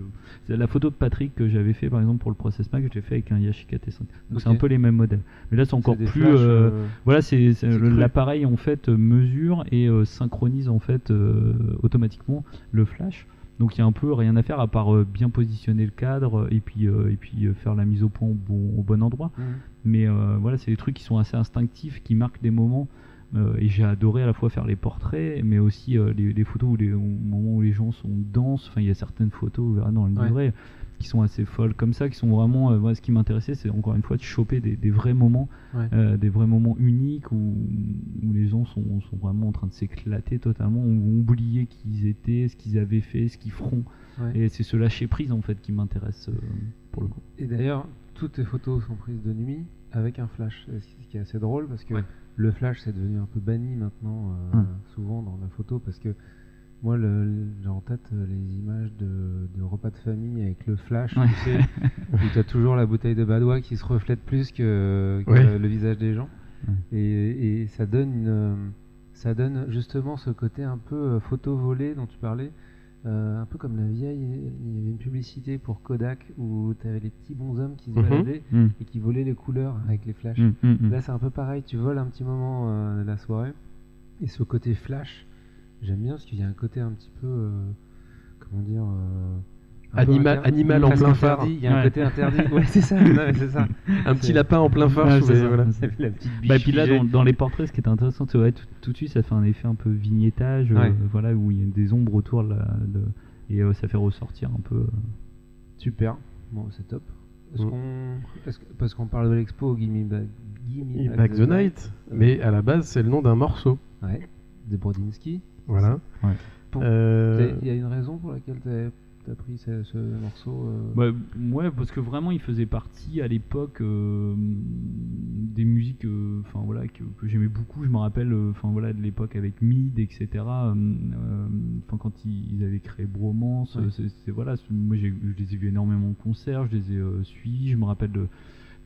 c'est la photo de Patrick que j'avais fait par exemple pour le Process Mac, je l'ai fait avec un Yashica T5. Donc c'est un peu les mêmes modèles. Mais là, c'est encore plus. flashs, euh, euh, voilà, c'est l'appareil en fait mesure et synchronise en fait automatiquement le flash. Donc il y a un peu rien à faire à part bien positionner le cadre et puis euh, et puis faire la mise au point au bon, au bon endroit. mhm. Mais euh, voilà, c'est des trucs qui sont assez instinctifs, qui marquent des moments. Euh, et j'ai adoré à la fois faire les portraits, mais aussi euh, les, les photos où les, au moment où les gens sont denses. Enfin, il y a certaines photos, vous verrez dans le Ouais. livret, qui sont assez folles comme ça, qui sont vraiment. euh, voilà, ce qui m'intéressait, c'est encore une fois de choper des, des vrais moments, Ouais. euh, des vrais moments uniques où, où les gens sont, sont vraiment en train de s'éclater totalement, ou oublier qui ils étaient, ce qu'ils avaient fait, ce qu'ils feront. Ouais. Et c'est ce lâcher prise en fait qui m'intéresse euh, pour le coup. Et d'ailleurs, toutes tes photos sont prises de nuit avec un flash, ce qui est assez drôle parce que. Le flash c'est devenu un peu banni maintenant, euh, Hum. souvent dans la photo, parce que moi j'ai en tête euh, les images de, de repas de famille avec le flash, Ouais. tu sais, où tu as toujours la bouteille de Badois qui se reflète plus que, le, visage des gens. Et, et ça donne une, euh, ça donne justement ce côté un peu photo volée dont tu parlais. Euh, un peu comme la vieille, il y avait une publicité pour Kodak où tu avais les petits bonshommes qui se Mhm. baladaient Mm. et qui volaient les couleurs avec les flashs. Mm. Là, c'est un peu pareil, tu voles un petit moment euh, de la soirée. Et ce côté flash, j'aime bien parce qu'il y a un côté un petit peu. euh, comment dire euh, animal, animal en plein phare. Il y a un côté interdit. Ouais, c'est ça. Un petit lapin en plein phare. Bah, et puis là, dans, les portraits, ce qui est intéressant, tout, de suite, ça fait un effet un peu vignettage, euh, voilà, où il y a des ombres autour et euh, ça fait ressortir un peu. Euh. Super. Bon, c'est top. Est-ce qu'on... Parce qu'on parle de l'expo Gimme Back, Gimme Back, the, Night, mais à la base c'est le nom d'un morceau. Ouais, de Brodinski. Voilà. Il y a une raison pour laquelle tu t'as pris ce, morceau euh bah, ouais, parce que vraiment, il faisait partie à l'époque euh, des musiques euh, enfin voilà, que, j'aimais beaucoup. Je me rappelle enfin voilà, de l'époque avec Mid, etc. Enfin quand ils, avaient créé Bromance, voilà, moi je les ai vus énormément en concert, je les ai suivis. Je me rappelle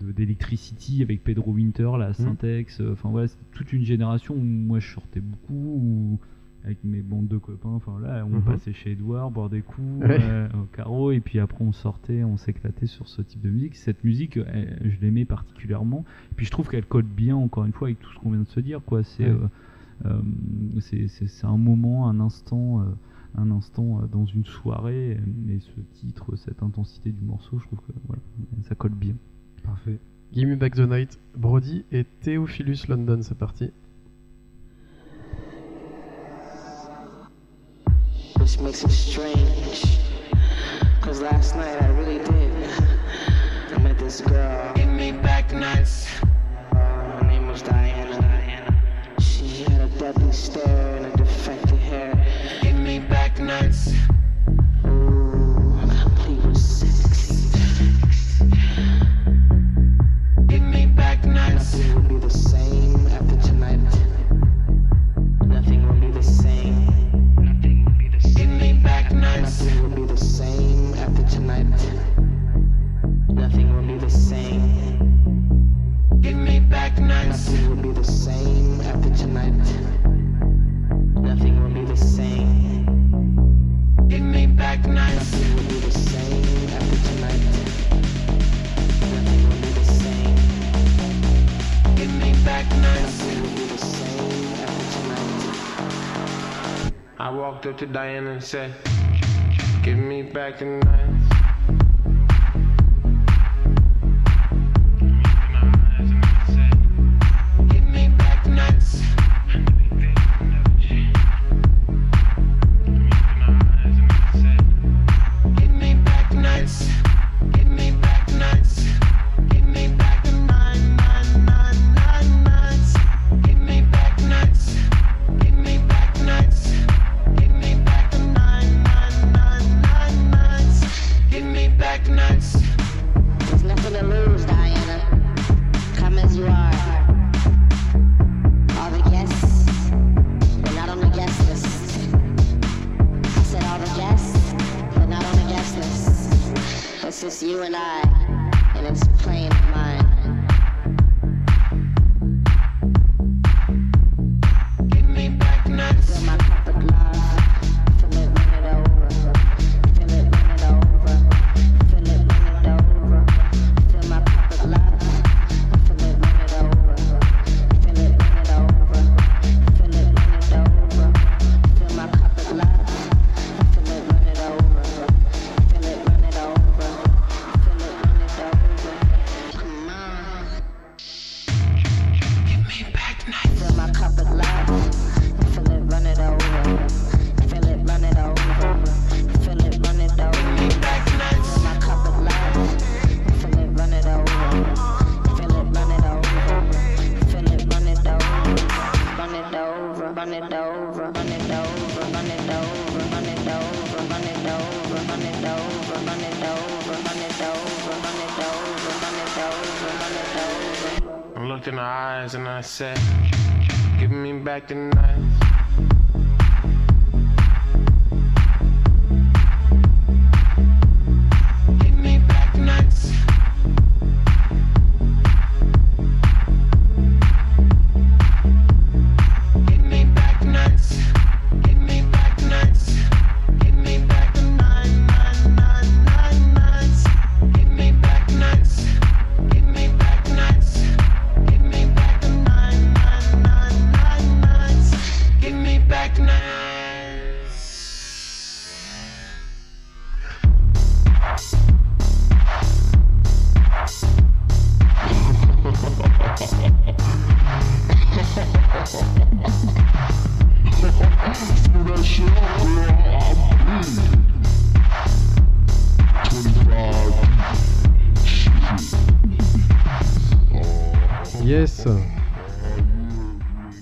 d'Electricity avec Pedro Winter, la mmh. Syntex. Enfin voilà, c'est toute une génération où moi je sortais beaucoup avec mes bandes de copains. Enfin là, on mhm. passait chez Edouard, boire des coups euh, au carreau, et puis après on sortait, on s'éclatait sur ce type de musique. Cette musique, euh, je l'aimais particulièrement. Et puis je trouve qu'elle colle bien, encore une fois, avec tout ce qu'on vient de se dire. Quoi, c'est euh, c'est un moment, un instant. un instant dans une soirée et ce titre, cette intensité du morceau, je trouve que voilà, ça colle bien. Parfait. Give Me Back the Night, Brody et Theophilus London, c'est parti. which makes it strange. Cause last night I really did. I met this girl. Diana said, Give me back the night.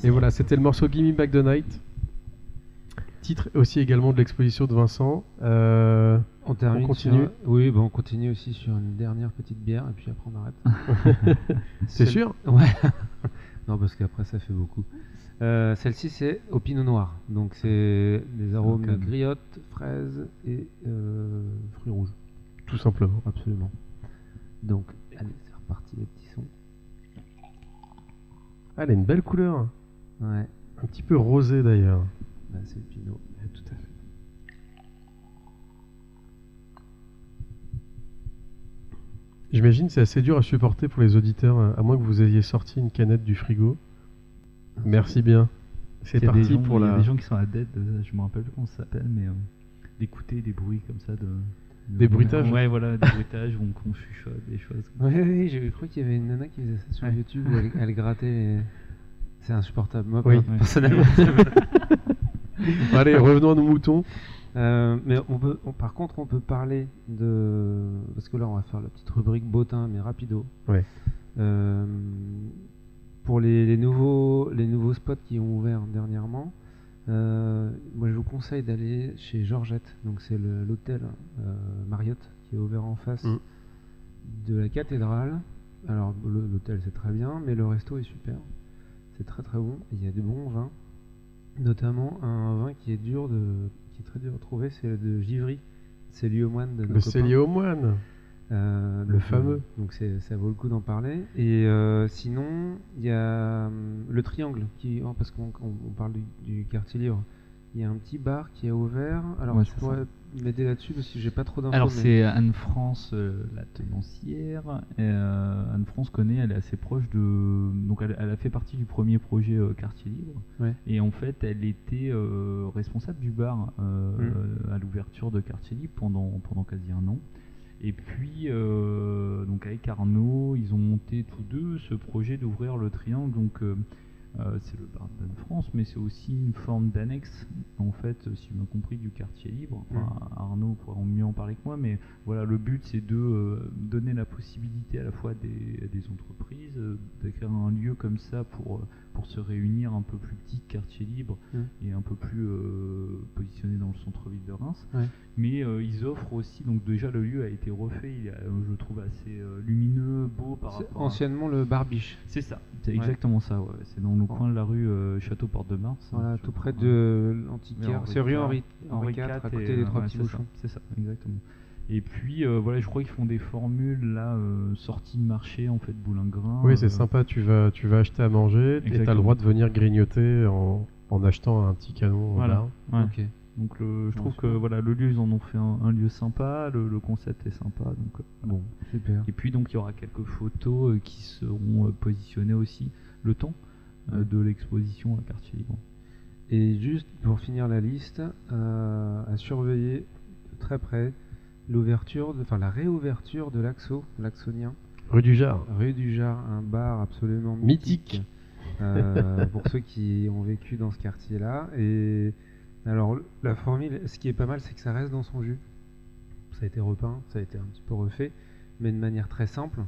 Et voilà, c'était le morceau Gimme Back the Night. Titre aussi également de l'exposition de Vincent. Euh, on, termine on continue. Sur, oui, bon, on continue aussi sur une dernière petite bière et puis après on arrête. c'est sûr? Ouais. non, parce qu'après ça fait beaucoup. Euh, celle-ci c'est au pinot noir. Donc c'est des arômes de griottes, fraises et euh, fruits rouges. Tout simplement. Absolument. Donc allez, c'est reparti les ah, elle a une belle couleur. Ouais, Un petit peu rosé d'ailleurs. bah, c'est le pinot. Tout à fait. J'imagine c'est assez dur à supporter pour les auditeurs, à moins que vous ayez sorti une canette du frigo. Merci bien. C'est parti gens- pour il y a la. des gens qui sont à dead, de- je me rappelle plus comment ça s'appelle, mais euh, d'écouter des bruits comme ça de. De- Des bruitages Ouais, voilà, des bruitages où on, qu'on chuchote, des choses. Oui, oui, j'ai cru qu'il y avait une nana qui faisait ça sur Ouais. YouTube où elle, elle grattait les... C'est insupportable. Moi, Oui. personnellement. Allez, revenons à nos moutons. Euh, mais on peut, on- par contre, on peut parler de. Parce que là, on va faire la petite rubrique bottin, mais rapido. Ouais. Euh, pour les, les nouveaux, les nouveaux spots qui ont ouvert dernièrement, euh, moi je vous conseille d'aller chez Georgette. Donc, c'est l'hôtel euh, Marriott qui est ouvert en face Mm. de la cathédrale. Alors, l'hôtel c'est très bien, mais le resto est super. C'est très très bon. Il y a des bons vins, notamment un vin qui est dur de, qui est très dur à trouver, c'est de Givry. C'est lié au moine de nos Le copains. cellier au moine. Euh, Le fameux. donc ça vaut le coup d'en parler. Et euh, sinon, il y a hum, le Triangle, qui, oh, parce qu'on on- on parle du, du quartier libre. Il y a un petit bar qui est ouvert. Alors Ouais, tu pourrais m'aider là-dessus parce que j'ai pas trop d'infos. Alors mais- c'est Anne-France, euh, la tenancière. Anne-France connaît, elle est assez proche de... Donc elle, elle a fait partie du premier projet Quartier Libre. Ouais. Et en fait, elle était responsable du bar euh, Mm. euh, à l'ouverture de Quartier Libre pendant, pendant quasi un an. Et puis, euh, donc avec Arnaud, ils ont monté tous deux ce projet d'ouvrir le triangle. Donc, euh, euh, c'est le bar d'Anne-France, mais c'est aussi une forme d'annexe, en fait, si j'ai bien compris, du quartier libre. Enfin, Arnaud pourra mieux en parler que moi, mais voilà, le but c'est de euh, donner la possibilité à la fois des, à des entreprises euh, d'écrire un lieu comme ça pour, pour se réunir un peu plus petit quartier libre et un peu plus euh, positionné dans le centre-ville de Reims. Ouais. Mais euh, ils offrent aussi, donc déjà le lieu a été refait, il est, euh, je le trouve assez lumineux, beau par rapport à... anciennement le Barbiche. C'est ça, c'est Ouais. exactement ça, ouais. c'est dans le Oh. coin de la rue euh, Château-Porte-de-Mars. Voilà, hein, tout je près de l'antiquaire. C'est rue Henri, Henri IV, à côté des Trois Petits Bouchons. C'est ça, exactement. Et puis euh, voilà, je crois qu'ils font des formules là, euh, sorties de marché en fait, boulingrin. Oui, c'est euh, sympa. Tu vas, tu vas acheter à manger et tu as le Exactement. droit de venir grignoter en, en achetant un petit canon. Voilà. bar. ouais. Ok. Donc le- je trouve que voilà, le lieu, ils en ont fait un, un lieu sympa, le, le concept est sympa. Donc, euh, Bon, super. Et puis donc il y aura quelques photos euh, qui seront euh, positionnées aussi le temps euh, Ouais. de l'exposition à Quartier Libre. Et juste pour finir la liste, euh, à surveiller de très près l'ouverture, de- enfin la réouverture de l'Axo, l'Axonien, Rue du Jard. rue du Jard, un bar absolument Mythique. mythique, euh, pour ceux qui ont vécu dans ce quartier-là. Et alors la formule, ce qui est pas mal, c'est que ça reste dans son jus. Ça a été repeint, ça a été un petit peu refait, mais de manière très simple.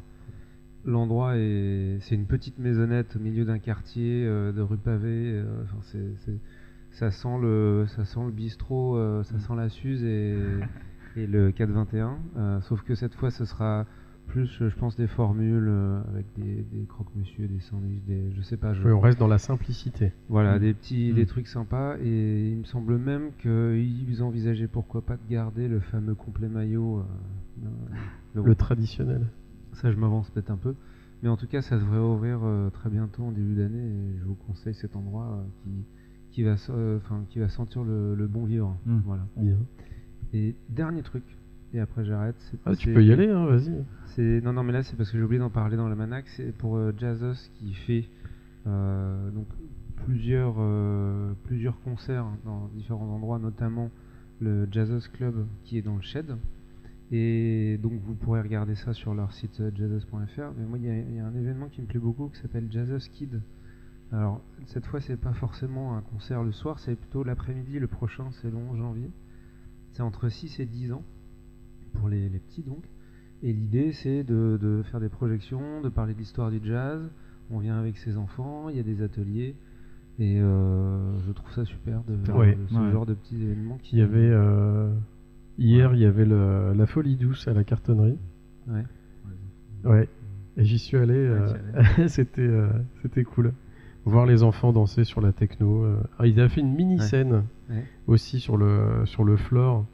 L'endroit est, c'est une petite maisonnette au milieu d'un quartier euh, de rue pavée. euh, enfin, c'est, c'est- ça sent le, ça sent le bistrot, euh, ça sent la Suze et, et le 421. euh, sauf que cette fois, ce sera plus, je pense, des formules euh, avec des, des croque-monsieur, des sandwichs, des, je sais pas. Je, Oui, on reste dans la simplicité. voilà, Mm. des petits, Mm. des trucs sympas. Et il me semble même qu'ils envisageaient pourquoi pas de garder le fameux complet maillot. euh, euh, Le traditionnel. ça, je m'avance peut-être un peu. Mais en tout cas, ça devrait ouvrir euh, très bientôt en début d'année. Et je vous conseille cet endroit euh, qui, qui, va, euh, enfin, qui va sentir le, le bon vivre. Mm. Voilà. Bien. Et dernier truc, et après j'arrête. c'est- Ah, tu peux y aller, hein, vas-y. c'est non non mais là c'est parce que j'ai oublié d'en parler dans la Manac. C'est pour euh, Jazzos qui fait euh, donc plusieurs euh, plusieurs concerts dans différents endroits, notamment le Jazzos Club qui est dans le Shed. Et donc vous pourrez regarder ça sur leur site jazzos.fr. Mais moi il y, a- il y a un événement qui me plaît beaucoup qui s'appelle Jazzos Kid. Alors cette fois c'est pas forcément un concert le soir, c'est plutôt l'après-midi. Le prochain c'est le 11 janvier. C'est entre 6 et 10 ans pour les, les petits donc. Et l'idée, c'est de, de faire des projections, de parler de l'histoire du jazz. On vient avec ses enfants, il y a des ateliers. Et euh, je trouve ça super de faire Ouais. euh, ce Ouais. genre de petits événements qui Il y avait euh, hier, il y avait le- la folie douce à la cartonnerie. Ouais. Ouais. Et j'y suis allé. euh, euh, c'était cool. Voir les enfants danser sur la techno. euh. Ah, ils avaient fait une mini scène Ouais. aussi sur le sur le floor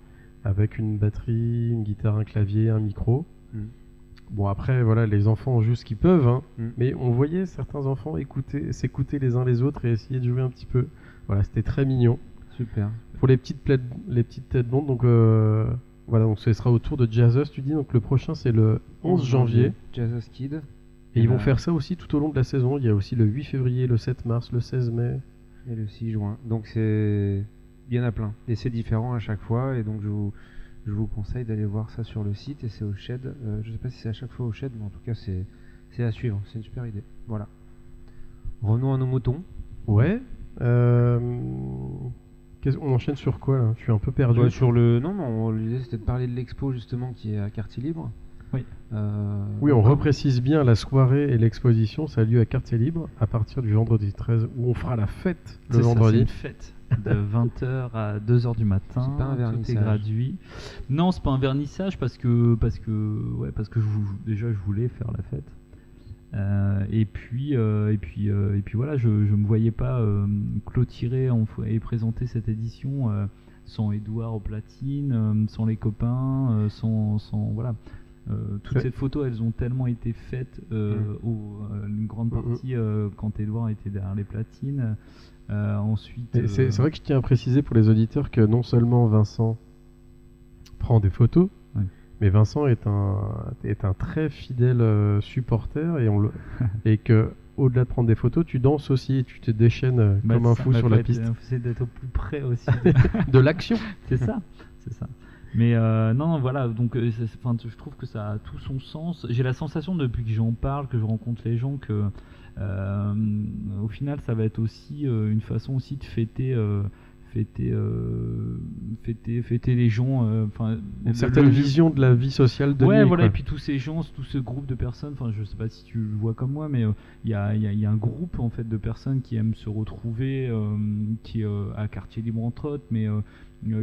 avec une batterie, une guitare, un clavier, un micro. Mm. Bon après voilà, les enfants jouent ce qu'ils peuvent, hein, Mm. mais on voyait certains enfants écouter, s'écouter les uns les autres et essayer de jouer un petit peu. Voilà, c'était très mignon. Super. Pour les petites, les petites têtes blondes, donc euh, voilà, donc ce sera autour de Jazzus, tu dis. Donc le prochain c'est le 11 janvier. Jazz Kid. Et ils vont Euh, faire ça aussi tout au long de la saison. Il y a aussi le 8 février, le 7 mars, le 16 mai. Et le 6 juin. Donc c'est. Il y en a plein. Et c'est différent à chaque fois. Et donc je vous, je vous conseille d'aller voir ça sur le site. Et c'est au Shed. Euh, je sais pas si c'est à chaque fois au Shed, mais en tout cas c'est c'est à suivre. C'est une super idée. Voilà. Revenons à nos moutons. Ouais. Euh... qu'est-ce- On enchaîne sur quoi là? Je suis un peu perdu. Ouais, sur le. Non, non, l'idée c'était de parler de l'expo justement qui est à Quartier Libre. Oui. Euh, Oui, on reprécise bien la soirée et l'exposition. Ça a lieu à Quartier Libre à partir du vendredi 13 où on fera la fête le vendredi. une fête de 20h à 2h du matin. C'est pas un Tout est vernissage. gratuit. Non, c'est pas un vernissage parce que parce que ouais parce que je, déjà je voulais faire la fête. Euh, et puis euh, et puis euh, et puis voilà, je je me voyais pas euh, clôturer et présenter cette édition euh, sans Edouard au platine, euh, sans les copains, euh, sans sans voilà. Euh, toutes ces photos, elles ont tellement été faites, euh, Mm. au- euh, une grande Mm, mm. partie quand Edouard était derrière les platines. Ensuite, C'est vrai que je tiens à préciser pour les auditeurs que non seulement Vincent prend des photos, Ouais. mais Vincent est un, est un très fidèle supporter et, on le, et que au-delà de prendre des photos, tu danses aussi et tu te déchaînes bah, comme un fou sur la piste. C'est d'être au plus près aussi. de- De l'action c'est ça, c'est ça. Mais euh, non, voilà, donc euh, enfin, je trouve que ça a tout son sens. J'ai la sensation depuis que j'en parle, que je rencontre les gens, que euh, au final, ça va être aussi euh, une façon aussi de fêter. fêter, fêter, fêter les gens, enfin Une certaine le- vision de la vie sociale de ouais, nuit, voilà, quoi. et puis tous ces gens, tout ce groupe de personnes, enfin, je sais pas si tu le vois comme moi, mais il y, a, il y a- il y a un groupe en fait de personnes qui aiment se retrouver, qui à quartier libre entre autres, mais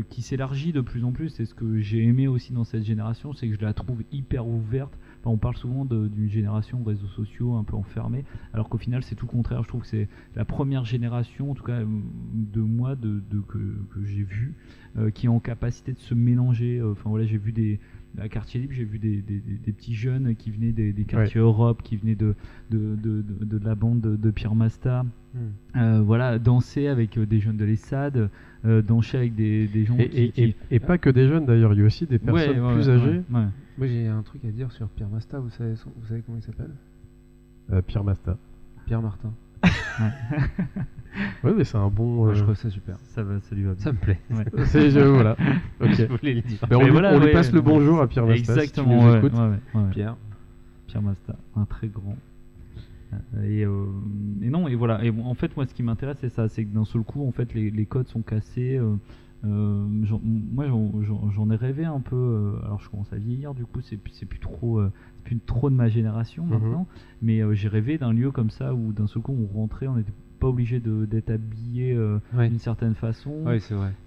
qui s'élargit de plus en plus. C'est ce que j'ai aimé aussi dans cette génération, c'est que je la trouve hyper ouverte. On parle souvent de- d'une génération réseaux sociaux un peu enfermée, alors qu'au final c'est tout le contraire. Je trouve que c'est la première génération, en tout cas euh, de moi, de, de- que, que j'ai vu, euh, qui est en capacité de se mélanger. Euh, Enfin voilà, j'ai vu des à quartier libre, j'ai vu des, des- des- des petits jeunes qui venaient des, des quartiers Europe, qui venaient de, de, de, de- de la bande de, de Pierre Masta. Hmm. Euh, voilà, danser avec euh, des jeunes de l'ESSAD, euh, danser avec des, des gens Et, qui, et- qui- et- et pas que des jeunes d'ailleurs, il y a aussi des personnes Ouais, ouais, plus âgées. ouais, ouais. Moi j'ai un truc à dire sur Pierre Masta. Vous savez, vous savez comment il s'appelle? Euh, Pierre Masta. Pierre Martin. Oui, mais c'est un bon. Je euh, trouve ça super. Ça va, ça lui va bien. Ça me plaît. Ouais. c'est je- voilà. Ok. Je voulais le dire. Mais on, Mais lui, voilà, on lui ouais, passe le ouais. bonjour à Pierre Masta. Exactement, si tu nous ouais, écoutes. ouais, ouais, ouais. Pierre. Pierre Masta, un très grand. Euh, Et, euh, et non, et voilà. Et en fait, moi, ce qui m'intéresse, c'est ça, c'est que d'un seul coup, en fait, les, les codes sont cassés. euh, euh, moi, j'en- ai rêvé un peu. euh, alors, je commence à vieillir, du coup, c'est plus, trop, euh, plus trop de ma génération Mhm. maintenant. Mais euh, j'ai rêvé d'un lieu comme ça où d'un seul coup, on rentrait, on n'était pas obligé d'être habillé euh, Ouais. d'une certaine façon. Vrai.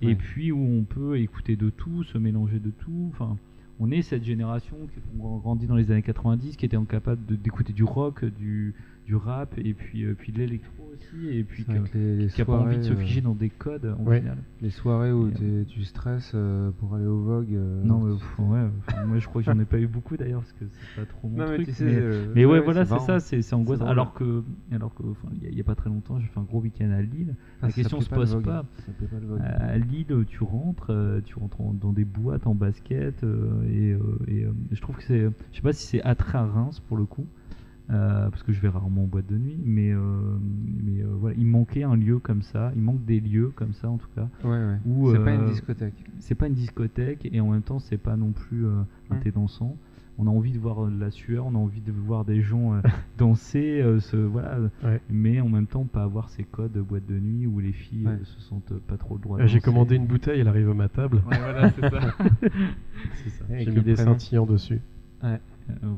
Et Ouais. puis où on peut écouter de tout, se mélanger de tout. Enfin, on est cette génération qui a grandi dans les années 90, qui était capable de- d'écouter du rock, du, du rap, et puis, puis de l'électro aussi, et puis que les, qui a pas envie de se soirées, euh, figer dans des codes au Ouais. final. Les soirées où Et, t'es- tu stresses euh, pour aller au Vogue. euh, Non, mais pff, ouais, moi je crois que j'en ai pas eu beaucoup d'ailleurs parce que c'est pas trop mon Non, mais truc. tu sais, mais- euh, Mais ouais, ouais, voilà, c'est ça, c'est angoissant. Alors que, alors que, enfin, il y a- il y, a pas très longtemps, j'ai fait un gros week-end à Lille. Ah, la question se pose pas. À Lille, tu rentres, euh, tu rentres en- dans des boîtes en basket euh, et, euh, et, euh, je trouve que c'est, je sais pas si c'est attrait à Reims pour le coup, euh, parce que je vais rarement en boîte de nuit, mais euh, mais euh, voilà, il manquait un lieu comme ça, il manque des lieux comme ça en tout cas. Ouais, ouais. Où, c'est pas une discothèque. C'est pas une discothèque et en même temps c'est pas non plus euh, un thé dansant. On a envie de voir de la sueur, on a envie de voir des gens euh, danser, euh, se, voilà, Ouais. mais en même temps pas avoir ces codes de boîte de nuit où les filles Ouais. se sentent pas trop le droit. de Euh, J'ai commandé une bouteille, elle arrive à ma table. Ouais, voilà, c'est ça. c'est ça. Avec J'ai mis des scintillants dessus. Euh,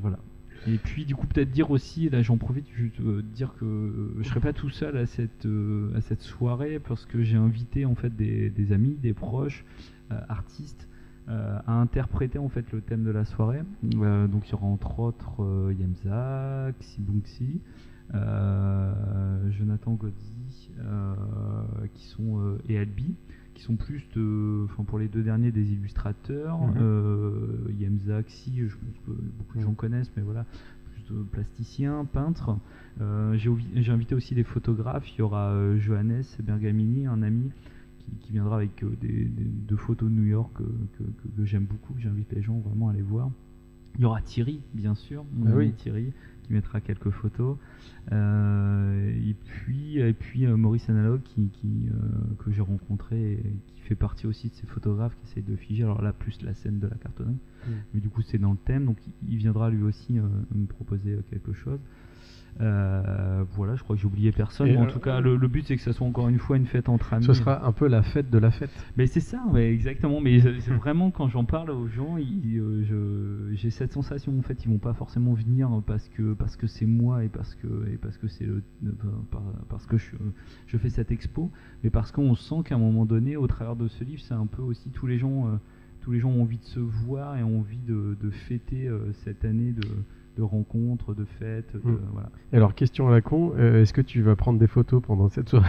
voilà. Et puis du coup peut-être dire aussi, là j'en profite juste euh, dire que je serai pas tout seul à cette euh, à cette soirée parce que j'ai invité en fait des, amis, des proches, euh, artistes à interpréter en fait le thème de la soirée. Donc il y aura entre autres Yemza, Xibunxi, euh, Jonathan Godzi, qui sont et Albi, qui sont plus de, enfin pour les deux derniers des illustrateurs. Euh, Yemza, Xi, je pense que beaucoup de Mhm. gens connaissent, mais voilà, plus de plasticiens, peintres. Euh, j'ai invité aussi des photographes. Il y aura euh, Johannes Bergamini, un ami qui, viendra avec des, des- deux photos de New York euh, que, que- que j'aime beaucoup, que j'invite les gens vraiment à aller voir. Il y aura Thierry, bien sûr, mon Ah ami oui. Thierry, qui mettra quelques photos. Euh, et puis, et puis euh, Maurice Analog, qui, qui, euh, que j'ai rencontré et qui fait partie aussi de ces photographes qui essayent de figer. Alors là, plus la scène de la cartonnerie. Mm. Mais du coup, c'est dans le thème, donc il- viendra lui aussi me proposer quelque chose. Euh, voilà, je crois que j'ai oublié personne. Mais en euh, tout cas, le, le but c'est que ça soit encore une fois une fête entre amis. Ce sera un peu la fête de la fête. Mais c'est ça, ouais, exactement. Mais c'est vraiment quand j'en parle aux gens, euh, j'ai cette sensation en fait, ils vont pas forcément venir parce que parce que c'est moi et parce que et parce que c'est parce que je, je fais cette expo, mais parce qu'on sent qu'à un moment donné, au travers de ce livre, c'est un peu aussi tous les gens, tous les gens ont envie de se voir et ont envie de, de fêter cette année de, de rencontres, de fêtes, de- Mm. voilà. Alors, question à la con, euh, est-ce que tu vas prendre des photos pendant cette soirée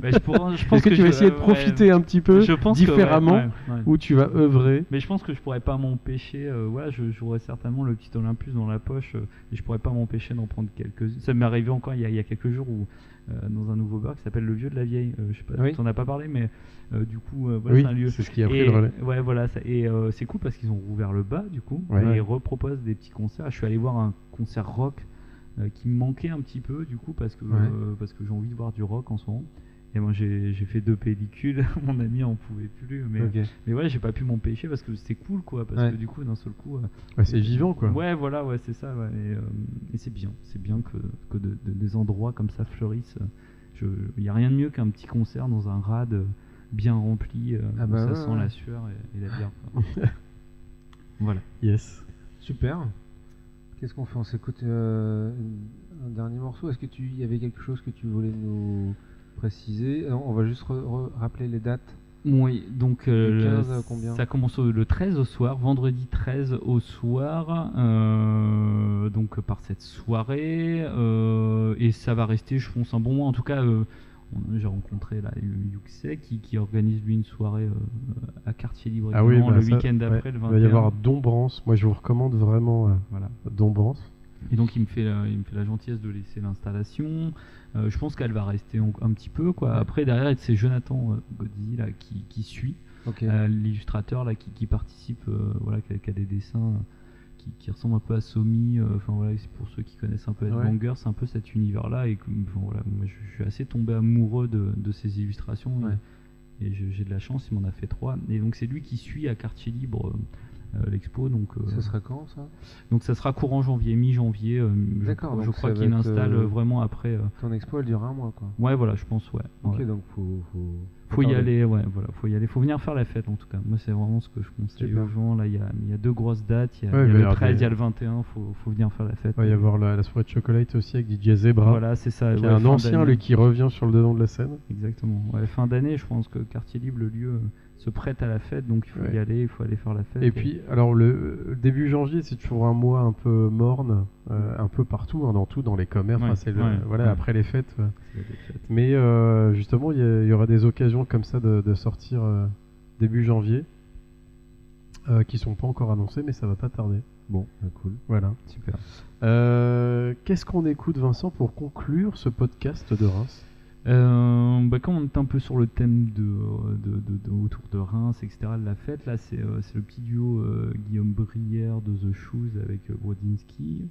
Bah, je, pourrais- je pense Est-ce que, tu vas essayer de ouais, profiter un petit peu je pense que ouais, différemment ouais, ou tu vas œuvrer Mais je pense que je pourrais pas m'empêcher. euh, voilà, je j'aurais certainement le petit Olympus dans la poche euh, et je pourrais pas m'empêcher d'en prendre quelques. Ça m'est arrivé encore il y, a, il y a quelques jours où dans un nouveau bar qui s'appelle le Vieux de la Vieille. euh, je sais pas, Oui. t'en as pas parlé, mais euh, du coup, euh, voilà, Oui, c'est un lieu. c'est ce qui a pris Et- le relais. Ouais, voilà, ça- et euh, c'est cool parce qu'ils ont rouvert le bas du coup Ouais. et ils reproposent des petits concerts. Je suis allé voir un concert rock euh, qui me manquait un petit peu du coup parce que Ouais. euh, parce que j'ai envie de voir du rock en ce moment. Et moi j'ai j'ai fait deux pellicules, mon ami en pouvait plus, mais mais ouais, j'ai pas pu m'empêcher parce que c'était cool quoi, parce Ouais. que du coup d'un seul coup. euh, Ouais, c'est vivant quoi. Ouais, voilà, ouais, c'est ça, ouais, et, euh, et c'est bien, c'est bien que, que de- de- des endroits comme ça fleurissent. Il n'y a rien de mieux qu'un petit concert dans un rad euh, bien rempli, euh, Ah où bah ça sent ouais. la sueur et, et la bière. quoi. voilà. Yes. Super. Qu'est-ce qu'on fait? On s'écoute euh, un dernier morceau. Est-ce que tu y avait quelque chose que tu voulais nous préciser Non, on va juste re- re- rappeler les dates. Oui, donc euh, Du le- 15 à combien ça commence le 13 au soir, vendredi 13 au soir, euh, donc par cette soirée, euh, et ça va rester, je pense, un bon mois. En tout cas, euh, j'ai rencontré là Yuxek qui, qui organise lui une soirée euh, à Quartier Libre Ah oui, également, bah le week-end d'après, ouais, le Il 21. va y avoir Dombrance. Moi, je vous recommande vraiment euh, Voilà. Dombrance. Et donc il me fait la, il me fait la gentillesse de laisser l'installation. Euh, je pense qu'elle va rester un petit peu quoi. Ouais. Après derrière c'est Jonathan euh, Godzi là qui, qui suit. Euh, l'illustrateur là qui, qui participe euh, voilà qui a, qui a des dessins qui, qui ressemblent un peu à Somi enfin voilà c'est pour ceux qui connaissent un peu Ouais. Headbanger c'est un peu cet univers là et que, enfin, voilà moi je, je suis assez tombé amoureux de, de ces illustrations et- Ouais. j'ai de la chance il m'en a fait trois et donc c'est lui qui suit à Quartier Libre l'expo donc euh, Ça sera quand ça? donc ça sera courant janvier mi-janvier euh, je, D'accord, crois- je donc crois qu'il installe euh, vraiment après euh, Ton expo elle dure un mois quoi. ouais voilà je pense ouais, Ok, ouais. donc faut. Faut, Faut y aller, ouais, voilà, faut y aller, faut venir faire la fête en tout cas. Moi, c'est vraiment ce que je conseille Super. aux gens. Là, il y a, il y a deux grosses dates, il y a, Ouais, y le avoir 13, il y a le 21, faut, faut venir faire la fête. Il va y avoir la, la soirée de chocolate aussi avec DJ Zebra. Voilà, c'est ça. qui est ouais, un fin ancien, lui, qui revient sur le devant de la scène. Exactement. Ouais, fin d'année, je pense que Quartier Libre, le lieu, euh, se prête à la fête, donc il faut Ouais. y aller, il faut aller faire la fête. Et puis, alors, le, le début janvier, c'est toujours un mois un peu morne, euh, un peu partout, hein, dans tout, dans les commerces. Ouais, le- ouais, voilà, après les fêtes. euh. Mais euh, justement, il y, aura des occasions comme ça de, de sortir euh, début janvier, euh, qui sont pas encore annoncées, mais ça va pas tarder. Bon, bah, cool. Voilà. Super. Euh, Qu'est-ce qu'on écoute, Vincent, pour conclure ce podcast de Reims? Euh, bah, comme on est un peu sur le thème de, de, de- de- autour de Reims, etc., de la fête, là c'est euh, le petit duo euh, Guillaume Brière de The Shoes avec euh, Brodinski,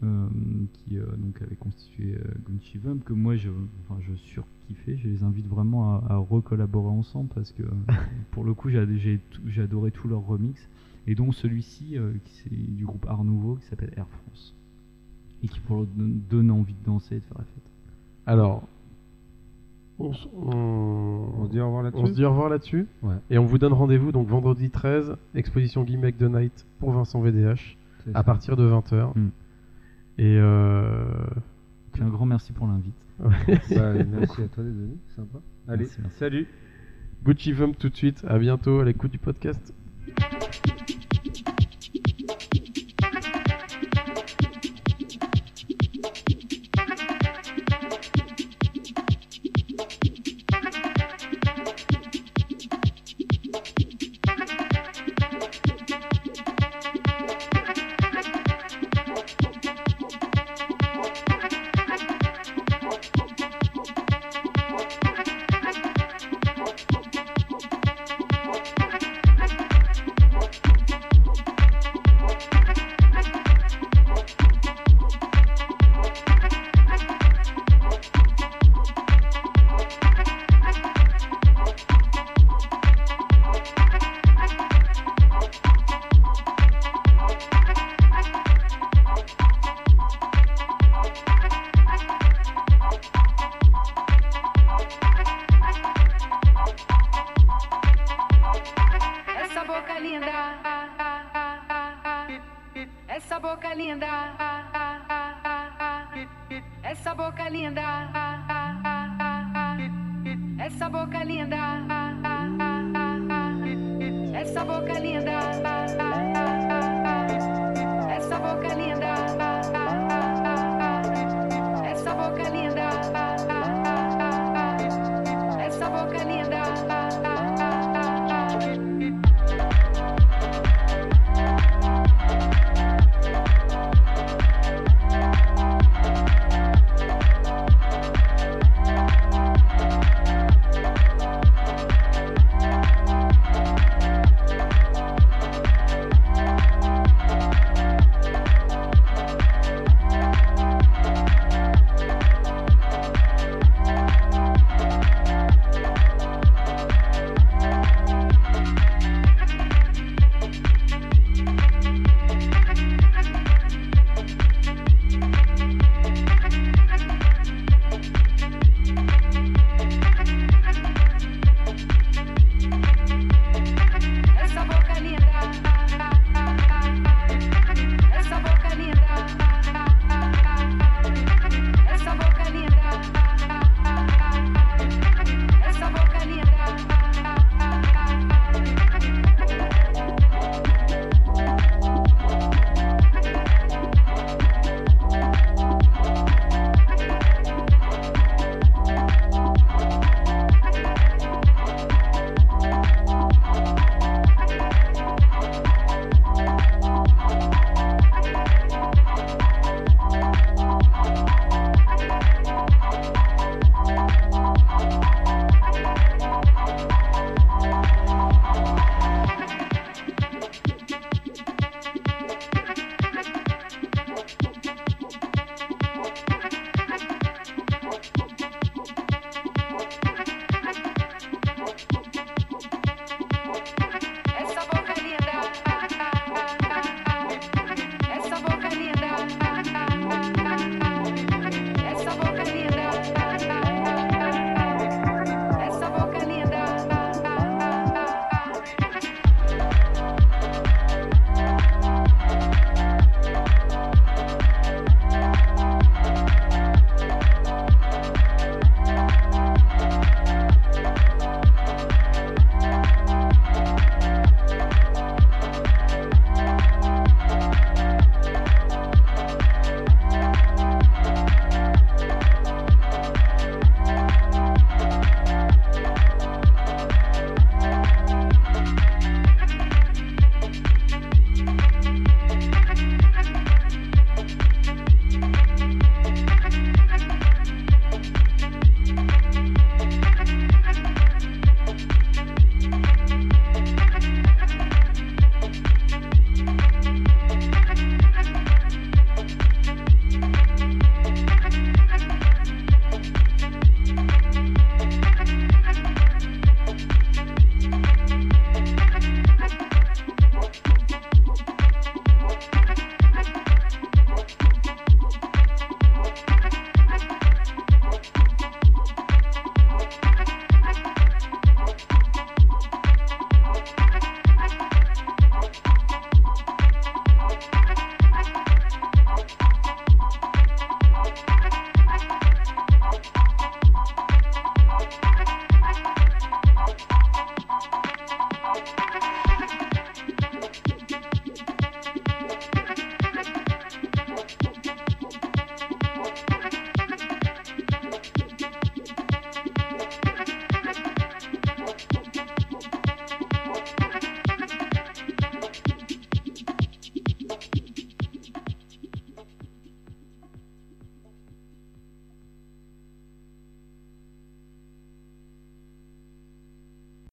qui donc avait constitué Gunchivum, que moi je, enfin, je surkiffais, je les invite vraiment à, à recollaborer ensemble parce que pour le coup j'ai j'ai tout- j'ai adoré tous leurs remixes, et donc celui-ci qui c'est du groupe Art Nouveau qui s'appelle Air France, et qui pour le don- donne envie de danser et de faire la fête. Alors, on, s- on- On se dit au revoir là-dessus on se dit au revoir là-dessus. Ouais. Et on vous donne rendez-vous donc vendredi 13, exposition Gimmick de Night pour Vincent VDH à ça. partir de 20h. Mm. Et euh, un grand merci pour l'invite. Bah, merci à toi d'être venu, sympa. Allez, Merci, merci. salut. Gucci Vum tout de suite. À bientôt à l'écoute du podcast.